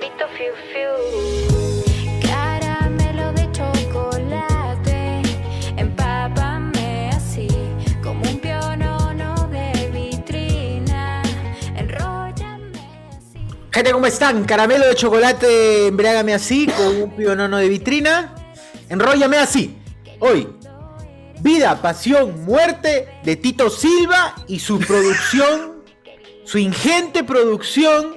fiu fiu. Caramelo de chocolate, empápame así, como un pionono de vitrina. Enróllame así. Gente, ¿cómo están? Caramelo de chocolate, embriágame así, con un pionono de vitrina. Enróllame así. Hoy, vida, pasión, muerte de Tito Silva y su producción, su ingente producción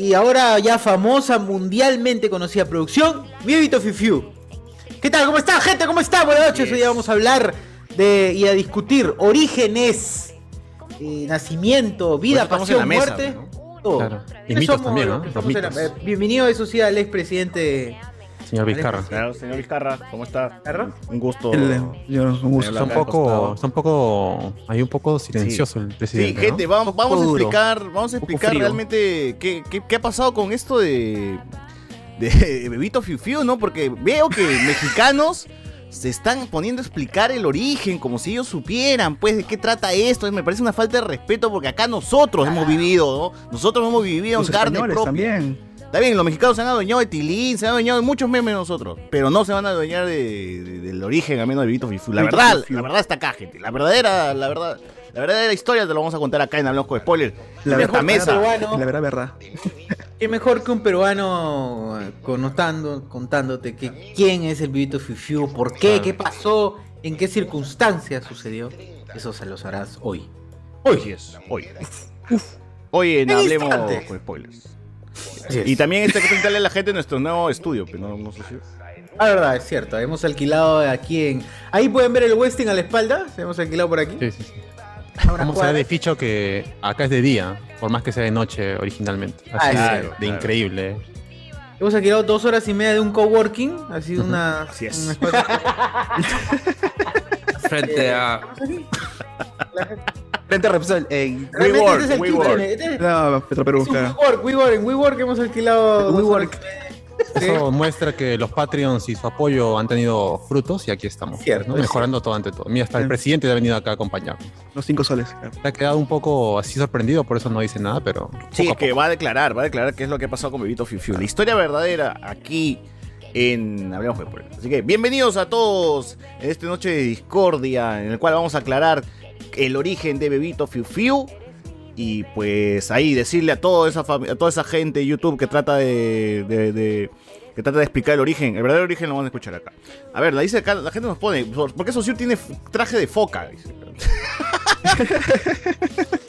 y ahora ya famosa, mundialmente conocida producción, Mi Vito Fifiu. ¿Qué tal? ¿Cómo está, gente? ¿Cómo está? Buenas noches. Hoy día vamos a hablar de y a discutir orígenes, eh, nacimiento, vida, Pues pasión, mesa, muerte. ¿no? Todo. Claro. Y ¿Quiénes mitos somos también, los ¿no? que Los estamos en la- mitos. eh, bienvenido, eso sí, al expresidente. Señor Vizcarra. Claro, señor Vizcarra, ¿cómo está? Un gusto. El- yo, un gusto. Está un poco, está un poco, hay un poco silencioso el Sí, presidente. gente, ¿no? vamos, vamos a duro. explicar, vamos a explicar realmente qué, qué, qué ha pasado con esto de, de Bebito Fiu Fiu, ¿no? Porque veo que mexicanos se están poniendo a explicar el origen, como si ellos supieran, pues, de qué trata esto. Me parece una falta de respeto porque acá nosotros hemos vivido, ¿no? Nosotros hemos vivido Los en carne propia. también. Está bien, los mexicanos se han adueñado de Tilín, se han adueñado de muchos memes nosotros, pero no se van a adueñar de, de- del origen, al menos de Vito Fifu. La verdad, Fifu. la verdad está acá, gente. La verdadera, la verdad, la verdadera historia te lo vamos a contar acá en Hablamos con Spoiler. La verdad, mesa. peruano. La verdad, verdad. Qué mejor que un peruano conotando, contándote que quién es el Vivito Fifiu, por qué, Claro. qué pasó, en qué circunstancias sucedió. Eso se lo sabrás hoy. Hoy es, hoy. Hoy en Hablemos con Spoilers. Así. Y también este que preguntarle a la gente de nuestro nuevo estudio, pero no, no sé si. La verdad, es cierto. Hemos alquilado aquí en. Ahí pueden ver el Westing a la espalda. Hemos alquilado por aquí. Sí, sí, sí. A una Vamos a cuadra. ver de ficho que acá es de día, por más que sea de noche originalmente. Ah, Así claro, de, de claro. increíble. Hemos alquilado dos horas y media de un coworking. Ha sido una. Así es. un espacio- frente a Frente a Repsol. eh, Realmente WeWork, este es el WeWork. kitchen, este es- no, Petro Perú, es. WeWork, WeWork, en WeWork hemos alquilado. WeWork. Eso muestra que los Patreons y su apoyo han tenido frutos y aquí estamos. Cierto, ¿no? es Mejorando todo ante todo. Mira, hasta el presidente ha venido acá a acompañarnos. Los cinco soles. claro. Se ha quedado un poco así sorprendido, por eso no dice nada, pero. Sí, a que va a declarar, va a declarar qué es lo que ha pasado con Bebito Fiu Fiu. La historia verdadera aquí en Hablemos de Spoilers. Así que bienvenidos a todos en esta noche de discordia en el cual vamos a aclarar el origen de Bebito Fiu Fiu. Y pues ahí decirle a toda esa, gente de YouTube que trata de, que trata de explicar el origen, el verdadero origen lo van a escuchar acá. A ver, la gente nos pone, ¿por qué Saussure tiene traje de foca? Dice.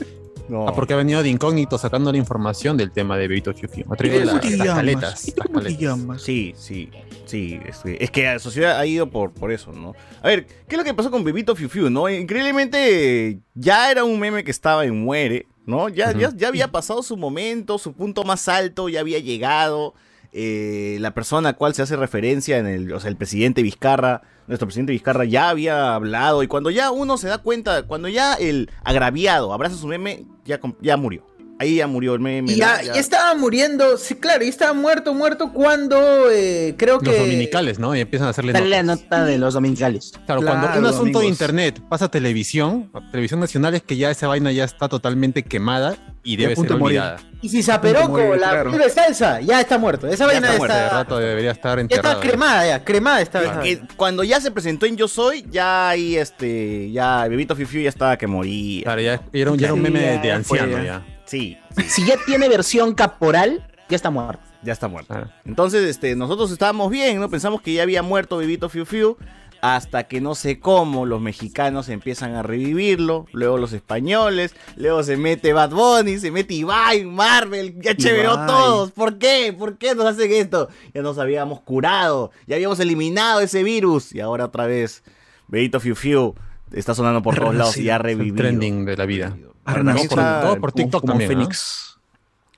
no. Ah, porque ha venido de incógnito sacando la información del tema de Bebito Fiu Fiu. Ha traído ¿Y tú la- cómo te las llamas? caletas. ¿Y tú las cómo caletas. Sí, sí, sí. Es que, es que la sociedad ha ido por, por eso, ¿no? A ver, ¿qué es lo que pasó con Bebito Fiu Fiu, no? Increíblemente, ya era un meme que estaba en muere, ¿no? Ya, ya, ya había pasado su momento, su punto más alto, ya había llegado. Eh, la persona a cual se hace referencia en el, o sea, el presidente Vizcarra, nuestro presidente Vizcarra ya había hablado y cuando ya uno se da cuenta, cuando ya el agraviado abraza su meme, ya, ya murió. Ahí ya murió el meme. Y ya, estaba muriendo, sí, claro, ya estaba muerto, muerto cuando eh, creo que... Los dominicales, ¿no? Y empiezan a hacerle Dale la nota de los dominicales. Claro, Claro, cuando un asunto de internet pasa a televisión, a televisión nacional es que ya esa vaina ya está totalmente quemada y Y debe punto ser morir. olvidada. Y si Zaperoco, la claro. salsa, ya está muerto. Esa vaina está está, muerto, De rato debería estar ya está cremada, ya, cremada está. esa Que vaina. cuando ya se presentó en Yo Soy, ya ahí este, ya Bebito Fiu Fiu ya estaba que moría. Claro, ya era un, ya era un meme de, anciano fue, ya. Sí, Si ya tiene versión caporal, ya está muerto. ya está muerto. Claro. Entonces, este, nosotros estábamos bien, ¿no? Pensamos que ya había muerto Bebito Fiu Fiu. Hasta que no sé cómo los mexicanos empiezan a revivirlo, luego los españoles, luego se mete Bad Bunny, se mete Ibai, Marvel, ya cheveró todos. ¿Por qué? ¿Por qué nos hacen esto? Ya nos habíamos curado, ya habíamos eliminado ese virus y ahora otra vez Bebito Fiu Fiu está sonando por todos lados y ya ha el revivido. trending de la vida. Ha Todo renacido por, todo por como- TikTok como también. ¿no? Fénix.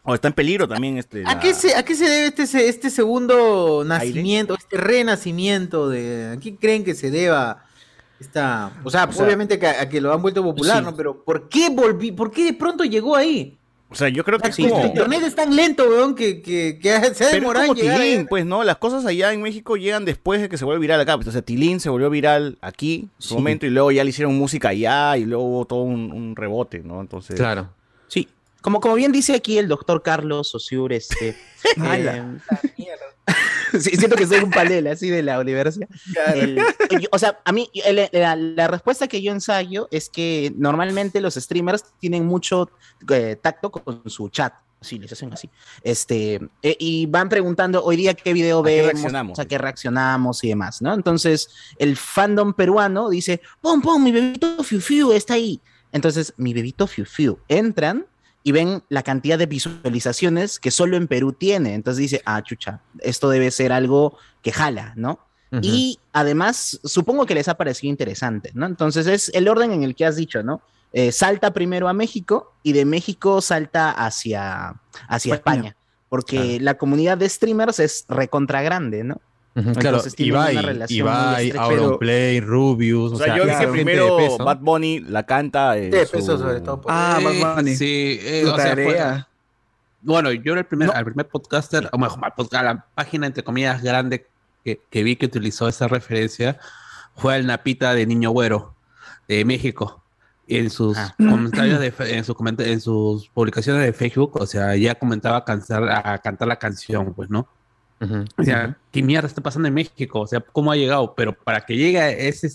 Oh, está en peligro también este. ¿A la- qué, se, ¿A qué se debe este, este segundo nacimiento, este renacimiento de... ¿A qué creen que se deba esta... O sea, O sea, obviamente que a, a que lo han vuelto popular, sí. ¿no? Pero ¿por qué volví, por qué de pronto llegó ahí? O sea, yo creo que es Sí, como. el internet es tan lento, weón, que, que, que se ha demorado como en llegar Tilín, ahí. pues, ¿no? Las cosas allá en México llegan después de que se vuelve viral acá. Pues, o sea, Tilín se volvió viral aquí, en su Sí. momento, y luego ya le hicieron música allá, y luego hubo todo un, un rebote, ¿no? Entonces. Claro. Sí. como, como bien dice aquí el doctor Carlos Osiur, este, eh, sí, siento que soy un panel así de la universidad. El- yo- o sea, a mí el- la, la respuesta que yo ensayo es que normalmente los streamers tienen mucho eh, tacto con su chat. Sí, les hacen así. Este, eh, y van preguntando hoy día qué video ¿A qué vemos, a qué reaccionamos y demás, ¿no? Entonces, el fandom peruano dice, pon, pon, mi bebito Fiu Fiu está ahí. Entonces, mi bebito Fiu Fiu, entran y ven la cantidad de visualizaciones que solo en Perú tiene. Entonces dice, ah, chucha, esto debe ser algo que jala, ¿no? Y además, supongo que les ha parecido interesante, ¿no? Entonces es el orden en el que has dicho, ¿no? Eh, salta primero a México y de México salta hacia, hacia España. España, porque la comunidad de streamers es recontra grande, ¿no? Claro, entonces tienen una Ibai, Ibai, estrecha, Auronplay, Rubius. O sea, yo claro, de primero. Bad Bunny la canta. en De su- peso sobre todo. pues. Ah, Eh, Bad Bunny. Sí, eh, o sea, fue- tarea. bueno, yo era el primer, No. al primer podcaster, o mejor, a la página entre comillas grande que, que vi que utilizó esa referencia fue el Napita de Niño Güero de México. En sus Ah. comentarios, de, en, sus comenta- en sus publicaciones de Facebook, o sea, ya comentaba cantar, a cantar la canción, pues, ¿no? O sea, ¿qué mierda está pasando en México? O sea, ¿cómo ha llegado? Pero para que llegue a ese,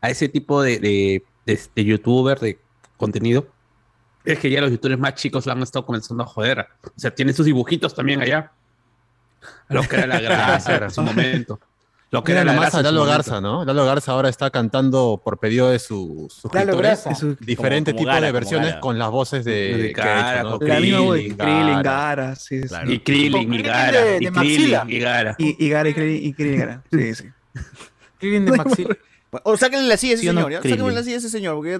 a ese tipo de, de, de- de youtuber, de contenido, es que ya los youtubers más chicos la han estado comenzando a joder. O sea, tienen sus dibujitos también allá. Lo que era la gracia en su momento. Lo que Mira era la nomás gracia a en su Lalo. Garza, ¿no? Lalo Garza ahora está cantando por pedido de sus suscriptores Garza. Eso- diferentes Como- como tipos Gara, de versiones Gara. con las voces de, De que ha Gara, hecho, ¿no? con La misma voz, Krillin, Krillin, Gara. Gara, sí, sí. Claro. Y Krillin, y Gara, de- y de Maxila. Krillin, y Gara. Y, y Gara y Krillin, y Krillin Gara. Sí, sí. Krillin de Maxi. O sáquenle la silla a ese ¿Sí o no, señor, ¿ya? Krillin? Sáquenle la silla a ese señor, porque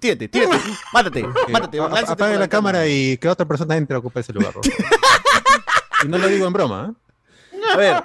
tírate, tírate, mátate, mátate, Apague la cámara y que otra persona entre a ocupar ese lugar. y no lo digo en broma, ¿eh? A ver,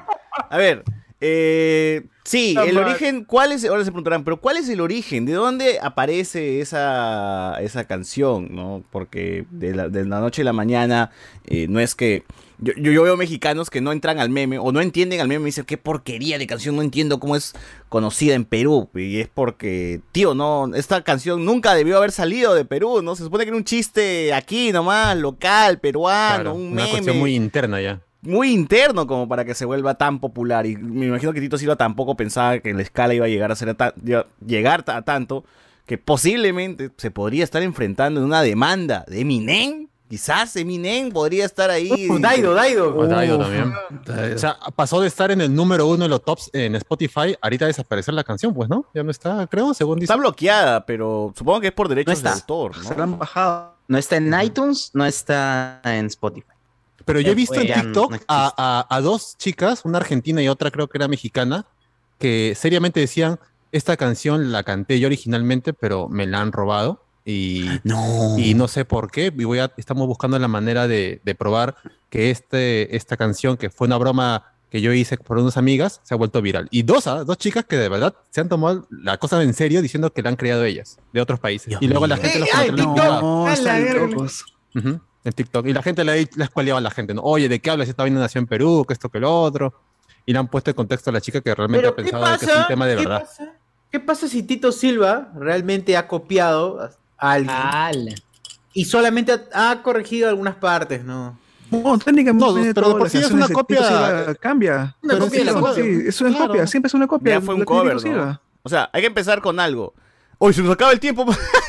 a ver. Eh, sí, Está el mal. origen, ¿cuál es? Ahora se preguntarán, pero ¿cuál es el origen? ¿De dónde aparece esa, esa canción? ¿no? Porque de la, de la noche a la mañana eh, no es que. Yo, yo, veo mexicanos que no entran al meme o no entienden al meme y dicen, qué porquería de canción, no entiendo cómo es conocida en Perú. Y es porque, tío, no, esta canción nunca debió haber salido de Perú, ¿no? Se supone que era un chiste aquí nomás, local, peruano, Claro, un una meme cuestión muy interna ya. Muy interno como para que se vuelva tan popular. Y me imagino que Tito Silva tampoco pensaba que la escala iba a llegar a ser a ta- iba a llegar a tanto que posiblemente se podría estar enfrentando en una demanda de Eminem. Quizás Eminem podría estar ahí. Uh, Daido, Daido. O Daido también. O sea, pasó de estar en el número uno de los tops en Spotify, ahorita desaparecer la canción, pues, ¿no? Ya no está, creo, según dice. Está bloqueada, pero supongo que es por derechos de autor, Se la han ¿no? bajado. No está en iTunes, no está en Spotify. Pero yo he visto en no TikTok a, a- a dos chicas, una argentina y otra creo que era mexicana, que seriamente decían, esta canción la canté yo originalmente, pero me la han robado. Y, No. y no sé por qué. Y voy a, estamos buscando la manera de, de probar que este, esta canción, que fue una broma que yo hice por unas amigas, se ha vuelto viral. Y dos, ¿ah? dos chicas que de verdad se han tomado la cosa en serio diciendo que la han creado ellas, de otros países. Dios y luego la mío. gente los Ey, ay, privados. No, A la en TikTok. Y la gente le ha le ha escualeado a la gente, ¿no? Oye, ¿de qué hablas? Esta vaina nació en Perú, que esto, que lo otro. Y le han puesto en contexto a la chica que realmente ha ¿qué pensado pasa? que es un tema de ¿Qué verdad. pasa? ¿Qué pasa si Tito Silva realmente ha copiado a alguien y solamente ha, ha corregido algunas partes, no? No, técnicamente. No, pero por sí es una copia- Silva Cambia. Una Pero copia de la sí, es una Claro. copia, siempre es una copia. Ya fue un cover. O sea, hay que empezar con algo. Hoy se nos acaba el tiempo.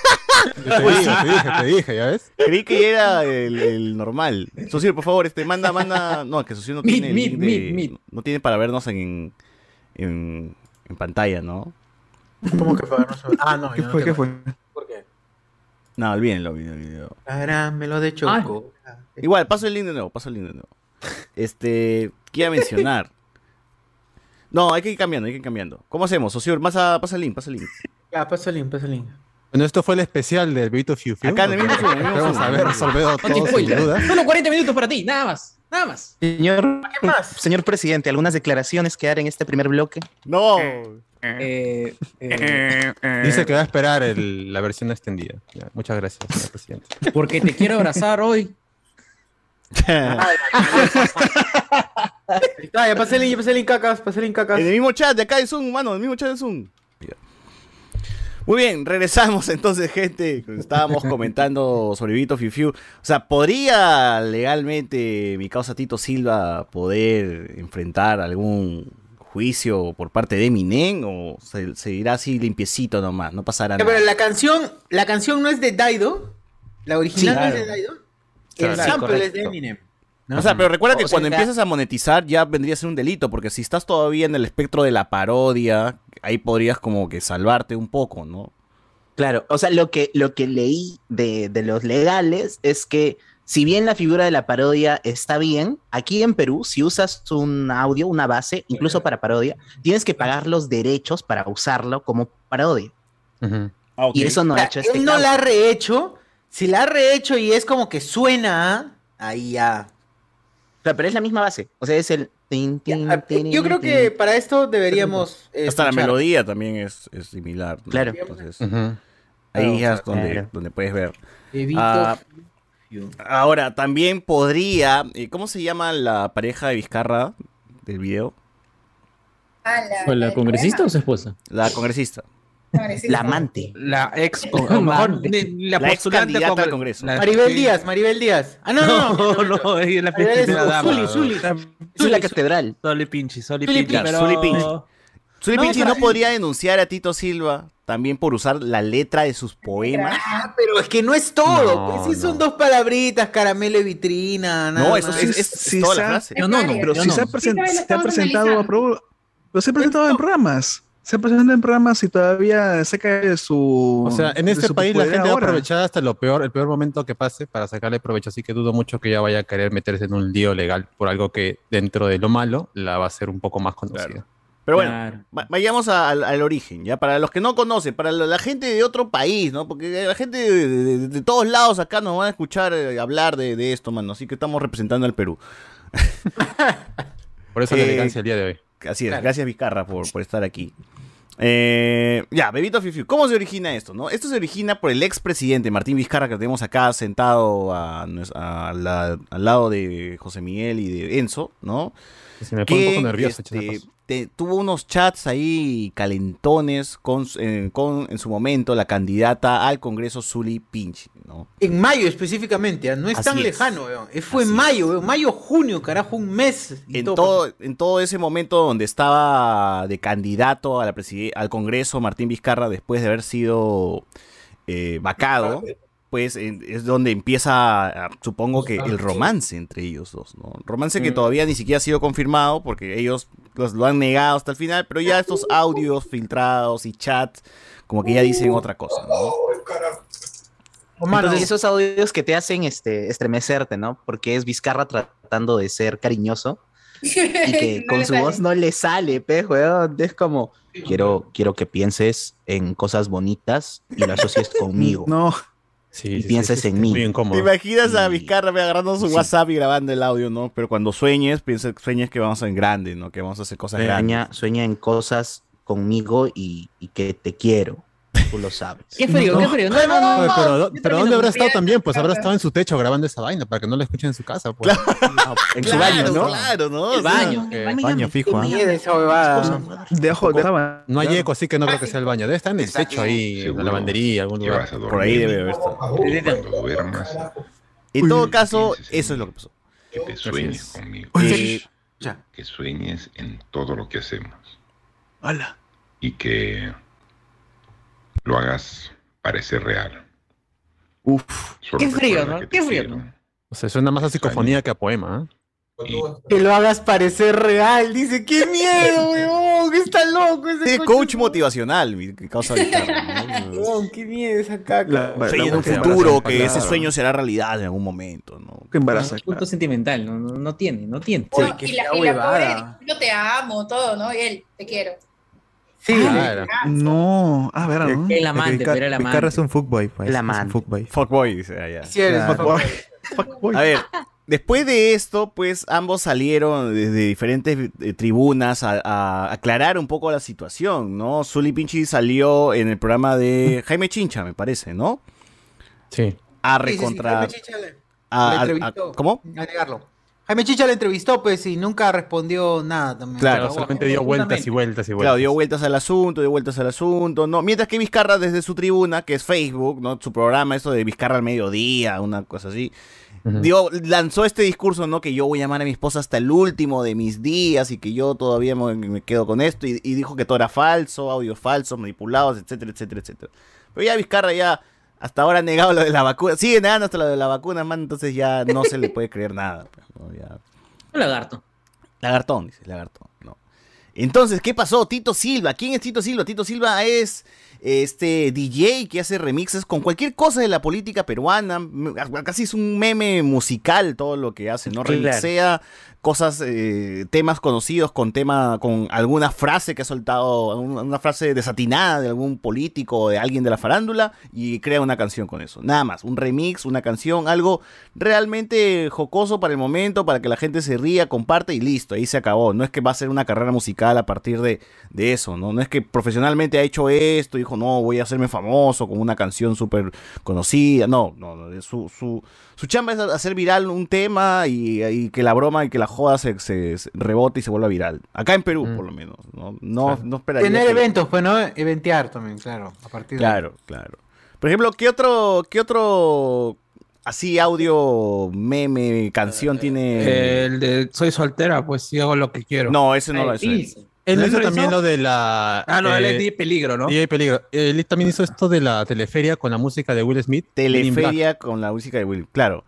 Yo te dije, te dije, te dije, ¿ya ves? Creí que era el, el normal. Socio, por favor, este, manda, manda. No, que Socio no Meet, tiene. el meet, link de- meet, meet. No tiene para vernos en, en, en pantalla, ¿no? ¿Cómo que saber? Ah, no, ¿Qué yo no fue? ¿Qué tengo. fue? ¿Por qué? No, olvídenlo, olvídenlo. Caramelo de choco. Igual, paso el link de nuevo, paso el link de nuevo. Este, quiero mencionar. No, hay que ir cambiando, hay que ir cambiando. ¿Cómo hacemos? Socio, pasa, pasa el link, pasa el link. Ya, pasa el link, pasa el link. Bueno, esto fue el especial del Bebito Fiu Fiu. Acá en el mismo Zoom, en el mismo Vamos a ver, resolvido No te todo sin spoiler. duda. Solo 40 minutos para ti, nada más. Nada más. Señor, ¿Qué más? señor presidente, ¿algunas declaraciones que dar en este primer bloque? No. Eh, eh, Dice que va a esperar el- la versión extendida. Ya, muchas gracias, señor presidente. porque te quiero abrazar hoy. Está, ya pasé el link, ya pasé el link cacas, pasé el link cacas. En el mismo chat de acá de Zoom, mano, en el mismo chat de Zoom. Muy bien, regresamos entonces, gente. Estábamos comentando sobre Vito Fiu Fiu. O sea, ¿podría legalmente mi causa Tito Silva poder enfrentar algún juicio por parte de Eminem o se, se irá así limpiecito nomás? No pasará nada. Pero la canción, la canción no es de Daido. La original Sí, no es claro. de Daido. Claro. El Sí, sample es de correcto. O sea, pero recuerda que O sea, cuando empiezas a monetizar ya vendría a ser un delito, porque si estás todavía en el espectro de la parodia, ahí podrías como que salvarte un poco, ¿no? Claro, o sea, lo que, lo que leí de, de los legales es que si bien la figura de la parodia está bien, aquí en Perú, si usas un audio, una base, incluso para parodia, tienes que pagar los derechos para usarlo como parodia. Ujú. Y eso no O ha hecho este él no caso. la ha rehecho. Si la ha rehecho y es como que suena, ahí ya. Pero es la misma base. O sea, es el... tin, tin, Ah, tin, Yo creo tin. que para esto deberíamos. eh, Hasta la melodía también es, es similar. ¿no? Claro. Entonces, ahí es donde, claro. donde puedes ver. Ah. Ahora, también podría. eh, ¿Cómo se llama la pareja de Vizcarra del video? Ah, ¿Fue la congresista o su esposa? La congresista. La amante. La ex, o mejor, la, La ex postulante al Congreso. la- Maribel sí. Díaz, Maribel Díaz. Ah, no, no, no. No, no, es la Maribel es primera dama. Zuli, Zuli. Es la catedral. Soli Pinchi, Soli Zuli Pinchi. Zuli Pinchi. Zuli No, Pinchi no podría denunciar a Tito Silva también por usar la letra de sus poemas. Ah, pero es que no es todo. No, pues sí son no. dos palabritas, caramelo y vitrina. nada No, eso más. es, es- es Sí, toda la frase. Yo no, no, Pero si no. se ha, se presentado a pro- pero se ha presentado en programas. Se ha presentado en programas y todavía se cae de su. O sea, en este país la gente va a ahora. aprovechar hasta lo peor, el peor momento que pase para sacarle provecho, así que dudo mucho que ella vaya a querer meterse en un lío legal por algo que dentro de lo malo la va a hacer un poco más conocida. Pero bueno, Claro. vayamos a- al, al origen, ya para los que no conocen, para la, la gente de otro país, ¿no? Porque la gente de, de- de todos lados acá nos van a escuchar eh, hablar de, de esto, mano. Así que estamos representando al Perú. Por eso la Eh, elegancia el día de hoy. Así es, Claro. gracias Vizcarra por, por estar aquí. Eh, ya, Bebito Fiu Fiu. ¿Cómo se origina esto? No? Esto se origina por el expresidente Martín Vizcarra que tenemos acá sentado a nues- a la- al lado de José Miguel y de Enzo, ¿no? Se me pone un poco nervioso. este. Te- tuvo unos chats ahí calentones con, su- eh, con en su momento la candidata al Congreso Zuli Pinch, ¿no? En mayo específicamente, ¿ah? no es Así tan es. lejano, weón. Eh, Fue Así en es. mayo, weón. Mayo, junio, carajo, un mes. En todo todo, en todo ese momento donde estaba de candidato a la al Congreso Martín Vizcarra después de haber sido eh, vacado, pues en- es donde empieza, ah, supongo que el romance entre ellos dos, ¿no? Romance que todavía ni siquiera ha sido confirmado porque ellos los- lo han negado hasta el final, pero ya estos audios filtrados y chats como que ya dicen otra cosa, ¿no? Entonces, esos audios que te hacen este, estremecerte, ¿no? Porque es Vizcarra tratando de ser cariñoso y que No con su sale. voz no le sale, pe, weón. Es como, quiero, quiero que pienses en cosas bonitas y lo asocies conmigo. No, Sí, y sí, pienses sí, en mí. Muy incómodo. ¿Te imaginas a Vizcarra agarrando su Sí. WhatsApp y grabando el audio, no? Pero cuando sueñes, piensa, sueñes que vamos a en grande, ¿no? Que vamos a hacer cosas grandes. Sueña, sueña en cosas conmigo y, y que te quiero. Tú lo sabes. Qué frío, qué frío. No, no, no. Pero, ¿dó- Yo pero también ¿dónde habrá estado también? Pues habrá estado en su techo grabando esa vaina para que no la escuchen en su casa. Pues. En su Claro, baño, ¿no? Claro, ¿no? El baño. No me baño llames, fijo, ¿ah? dejo, dejaba. No hay eco, así que no creo que sea el baño. Debe estar en el techo ahí, en la lavandería, algún lugar. Por ahí debe haber estado. Cuando duermas, En todo caso, eso es lo que pasó. que te sueñes es. conmigo, Eh, que sueñes en todo lo que hacemos Hola. y que lo hagas parecer real. Uf. Solo Qué frío, ¿no? Qué frío, quiero. ¿no? O sea, suena más a psicofonía que a poema. ¿eh? Y Que lo hagas parecer real. Dice, qué miedo, weón. Está loco ese Sí, coach motivacional, mi- causa Vizcarra, ¿no? Weón, qué miedo esa caca. La- Sueña en un futuro, que ese claro. sueño será realidad en algún momento, ¿no? Que embaraza. Punto claro. sentimental, no, no, no tiene, no tiene. No, que y la, y la huevada. pobre, yo te amo, todo, ¿no? Y él, te quiero. Sí, Claro. No, a ver, ¿no? El amante, pero el amante. Es un fuckboy, pues. El es un amante. fuckboy. Fuckboy, dice allá. sí eres, Claro. Fuckboy. A ver, después de esto, pues ambos salieron desde diferentes eh, tribunas a, a aclarar un poco la situación, ¿no? Zully Pinchi salió en el programa de Jaime Chincha, me parece, ¿no? Sí. A Sí, sí, sí, recontra... Jaime Chicha le- a- ¿Cómo? A negarlo. Jaime Chicha le entrevistó, pues, y nunca respondió nada también. Claro, solamente dio vueltas y vueltas y vueltas. Claro, dio vueltas al asunto, dio vueltas al asunto, ¿no? Mientras que Vizcarra desde su tribuna, que es Facebook, ¿no? Su programa, eso de Vizcarra al mediodía, una cosa así, dio, lanzó este discurso, ¿no? Que yo voy a amar a mi esposa hasta el último de mis días y que yo todavía me, me quedo con esto y, y dijo que todo era falso, audio falso, manipulados, etcétera, etcétera, etcétera. Pero ya Vizcarra ya hasta ahora ha negado lo de la vacuna, sigue negando hasta lo de la vacuna, man, entonces ya no se le puede creer nada. pues, ¿no? Ya- Un lagarto. Lagartón, dice, lagartón. No. Entonces, ¿qué pasó? Tito Silva. ¿Quién es Tito Silva? Tito Silva es este DJ que hace remixes con cualquier cosa de la política peruana. Casi es un meme musical todo lo que hace, ¿no? Claro. Remixea cosas, eh, temas conocidos con tema, con alguna frase que ha soltado, una frase desatinada de algún político o de alguien de la farándula y crea una canción con eso. Nada más, un remix, una canción, algo realmente jocoso para el momento, para que la gente se ría, comparte y listo, ahí se acabó. No es que va a ser una carrera musical a partir de, de eso, ¿no? No es que profesionalmente ha hecho esto, dijo, no, voy a hacerme famoso con una canción súper conocida. No, no, no, su, su, su chamba es hacer viral un tema y, y que la broma y que la joda se, se- se rebote y se vuelva viral. Acá en Perú, por lo menos. No, no, no esperaría Tener que- eventos, pues, ¿no? Eventear también, claro. A partir de- Claro, claro. Por ejemplo, ¿qué otro, qué otro así audio, meme, canción tiene? El de Soy soltera, pues sí hago lo que quiero. No, ese no lo hizo. Él. Él ¿No hizo también hizo? lo de la. Ah, no, él es DJ Peligro, ¿no? DJ Peligro. Él también hizo esto de la teleferia con la música de Will Smith. Teleferia con la música de Will. Claro.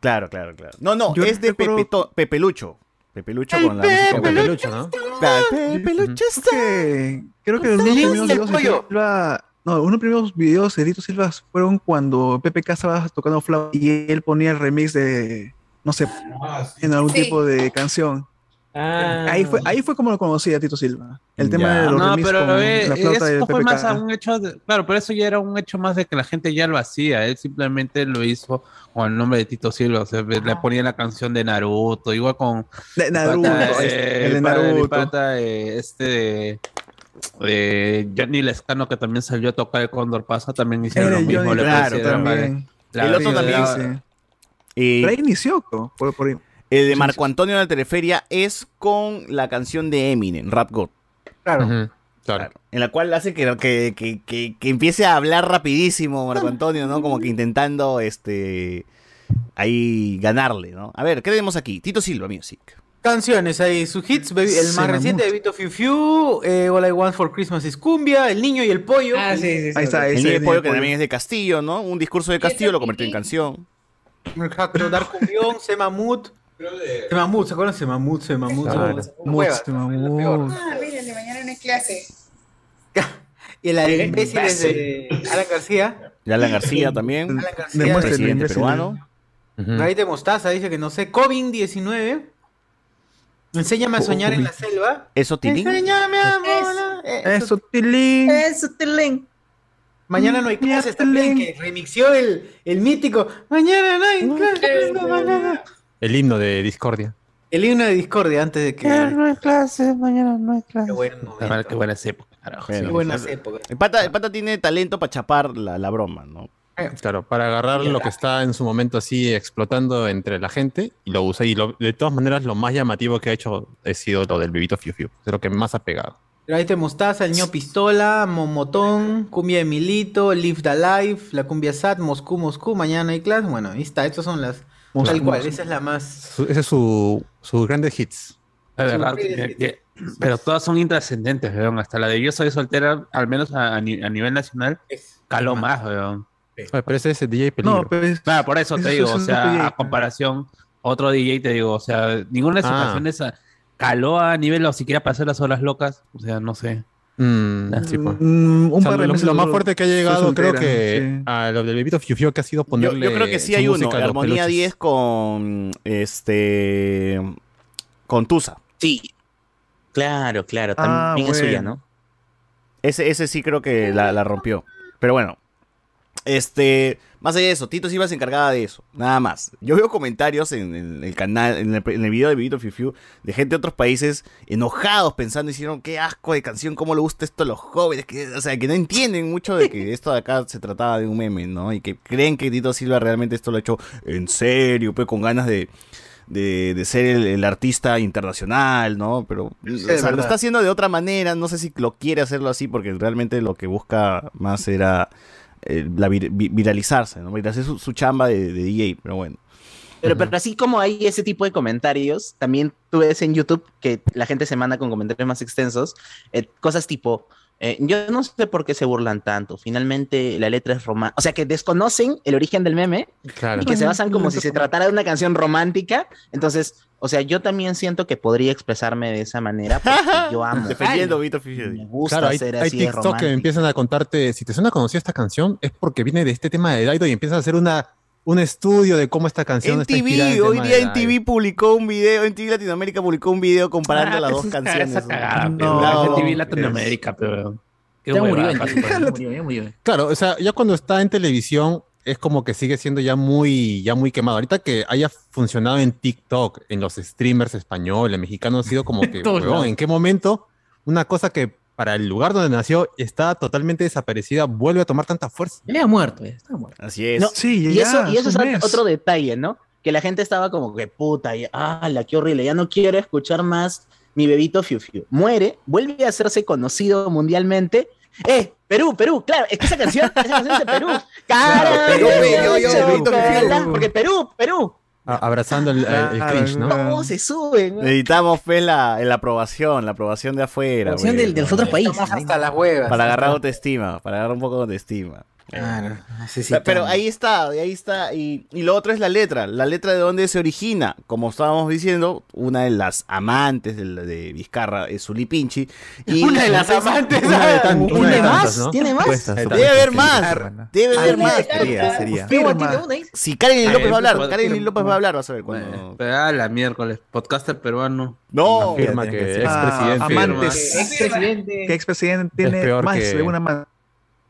Claro, claro, claro. No, no, Yo es de recuerdo- Pepe, To- Pepe Lucho. Pepe Lucho con la música de Pepe Will. Lucho, ¿no? Pepe Lucho está. que- creo que unos Liz primeros del videos de. Silva, no, unos de los primeros videos de Tito Silva fueron cuando PPK estaba tocando flauta y él ponía el remix de, no sé, en algún Sí. tipo de canción. Ahí fue, ahí fue como lo conocí a Tito Silva. El tema Ya. de los No, pero con eh, la flauta eso fue PPK. más a un hecho de, claro, pero eso ya era un hecho más de que la gente ya lo hacía, él simplemente lo hizo con el nombre de Tito Silva, o sea, le ponía la canción de Naruto, igual con De Naruto, pata, este, el de Naruto. pata, eh, este de, de Johnny Lescano que también salió a tocar el Cóndor Pasa, también hicieron Era lo mismo, Johnny le Claro, también. la El otro también. la- Sí. Y Pero ahí inició, co, por, por ahí. El de Marco Antonio de la Teleferia es con la canción de Eminem, Rap God. Claro. Claro. Claro, en la cual hace que, que, que, que- que empiece a hablar rapidísimo Marco Antonio, ¿no? Como que intentando este ahí ganarle, ¿no? A ver, ¿qué tenemos aquí? Tito Silva Music. Canciones ahí, sus hits, baby- el más reciente de Vito Fiu Fiu, eh, All I Want for Christmas is Cumbia, El Niño y el Pollo. Ah, sí, sí, sí. Ahí está, El ese niño de es pollo el que también es de Castillo, ¿no? Un discurso de Castillo lo convirtió en canción. Exacto, Dar Cumbión, Semamut. Semamut, ¿se acuerdan? Semamut, Semamut. Claro. Semamut. Mut, Huevas, Semamut. peor. Ah, miren, de mañana no hay clase. Y la de imbéciles de Alan García. Y Alan García también, Alan García. Presidente peruano. Raíz de Mostaza dice que no sé. COVID-19. Enséñame a soñar en la selva. Eso, Tilín. Enséñame a volar. Eso, Tilín. Eso, Tilín. Mañana no hay clases también, que remixió el, el mítico. Mañana no hay clases. Mañana. El himno de Discordia. El himno de discordia antes de que. no hay clase, mañana no hay clase. Qué buen Qué buena- momento. Qué buenas épocas, carajo. Qué buenas épocas. El pata, el pata tiene talento para chapar la, la broma, ¿no? Claro, para agarrar lo que está en su momento así explotando entre la gente y lo usa. Y lo- de todas maneras, lo más llamativo que ha hecho ha sido lo del bebito Fiu Fiu. Es lo que más ha pegado. Raíz de Mostaza, el ño Pistola, Momotón, Cumbia de Milito, Live the Life, la Cumbia Sat, Moscú, Moscú, mañana hay clase. Bueno, ahí está, estas son las. Tal cual, esa es la más. Su- ese es su, sus grandes hits. La verdad, que- que- pero todas son intrascendentes, weón. Hasta la de Yo soy soltera, al menos a, a ni- a nivel nacional, es- caló más, weón. Oye, pero ese es el DJ Peligro. No, pues. Claro, por eso te Eso digo, es o sea, DJ, a comparación, otro DJ te digo, o sea, ninguna de sus Ah. canciones ah, caló a nivel o siquiera para hacer las horas locas, o sea, no sé. Mm, sí, pues. Mm, un O sea, par de lo, más fuerte que ha llegado, creo que sí. a lo del bebito Fiu Fiu, que ha sido Yo, ponerle. yo creo que sí hay uno, Armonía peluches. 10 con este con Tusa. Sí. Claro, claro. Ah, También es suya. ¿no? Ese, ese sí creo que la, la rompió. Pero bueno. Este, más allá de eso, Tito Silva se encargaba de eso, nada más. Yo veo comentarios en, el- el canal, en el, en el video de Vivito Fiu Fiu, de gente de otros países enojados pensando, hicieron qué asco de canción, cómo le gusta esto a los jóvenes, que, o sea, que no entienden mucho de que esto de acá se trataba de un meme, ¿no? Y que creen que Tito Silva realmente esto lo ha hecho en serio, pues con ganas de, de, de ser el, el artista internacional, ¿no? Pero o sea, lo está haciendo de otra manera, no sé si lo quiere hacerlo así, porque realmente lo que busca más era eh, la vir- vi- viralizarse, ¿no? Hacer su, su chamba de, de DJ, pero bueno. Pero, pero así como hay ese tipo de comentarios, también tú ves en YouTube que la gente se manda con comentarios más extensos, eh, cosas tipo, eh, yo no sé por qué se burlan tanto, finalmente la letra es romántica, o sea, que desconocen el origen del meme Claro. y que se basan como si se tratara de una canción romántica, entonces, o sea, yo también siento que podría expresarme de esa manera porque yo amo. Defendiendo Vito. Me gusta Claro, hay, ser hay así de TikTok que empiezan a contarte, si te suena conocida esta canción, es porque viene de este tema de Daido y empiezas a hacer una, un estudio de cómo esta canción En está inspirada TV, en hoy día en. TV publicó un video, en TV Latinoamérica publicó un video comparando Ah, las dos canciones. cagada, No, no, TV es- Latinoamérica, pero. Ya murió, en TV, pues. ya murió, ya murió. Claro, o sea, ya cuando está en televisión es como que sigue siendo ya muy, ya muy quemado. Ahorita que haya funcionado en TikTok, en los streamers españoles, mexicanos, ha sido como que. ¿en qué momento una cosa que para el lugar donde nació está totalmente desaparecida vuelve a tomar tanta fuerza? Ya ha muerto, ya está muerto. Así es. No, Sí, y ya, eso, y eso es mes. otro detalle, ¿no? Que la gente estaba como que puta, y, la qué horrible, ya no quiero escuchar más mi bebito Fiu Fiu. Muere, vuelve a hacerse conocido mundialmente. ¡Eh! Perú, Perú, claro, es que esa canción, esa canción es de Perú. ¡Cara! Perú, Perú, Fiu. Porque Perú, Perú. Abrazando el, el- el Claro, cringe, ¿no? ¿Cómo se suben? Necesitamos pues, la, la aprobación, la aprobación de afuera. La del- de ¿no? los otros países. Hasta las huevas. Para agarrar autoestima, para agarrar un poco de autoestima. Claro, Pero- necesitamos. Pero ahí está, ahí está. Y, y lo otro es la letra. La letra de dónde se origina. Como estábamos diciendo, una de las amantes de, de Vizcarra es Zuli Pinchi. Y Una de las amantes. Una de tan- una de ¿Tiene tantas, más? ¿no? ¿Tiene más? Debe haber más. Debe haber Ah, más. Si Karen López va a hablar, Karen. López va a hablar, vas a ver cuando. Pero, ah, la miércoles, podcaster peruano. No, Afirma tiene que que ser. expresidente Ah, amantes. Expresidente. Que expresidente tiene más que- de una mano.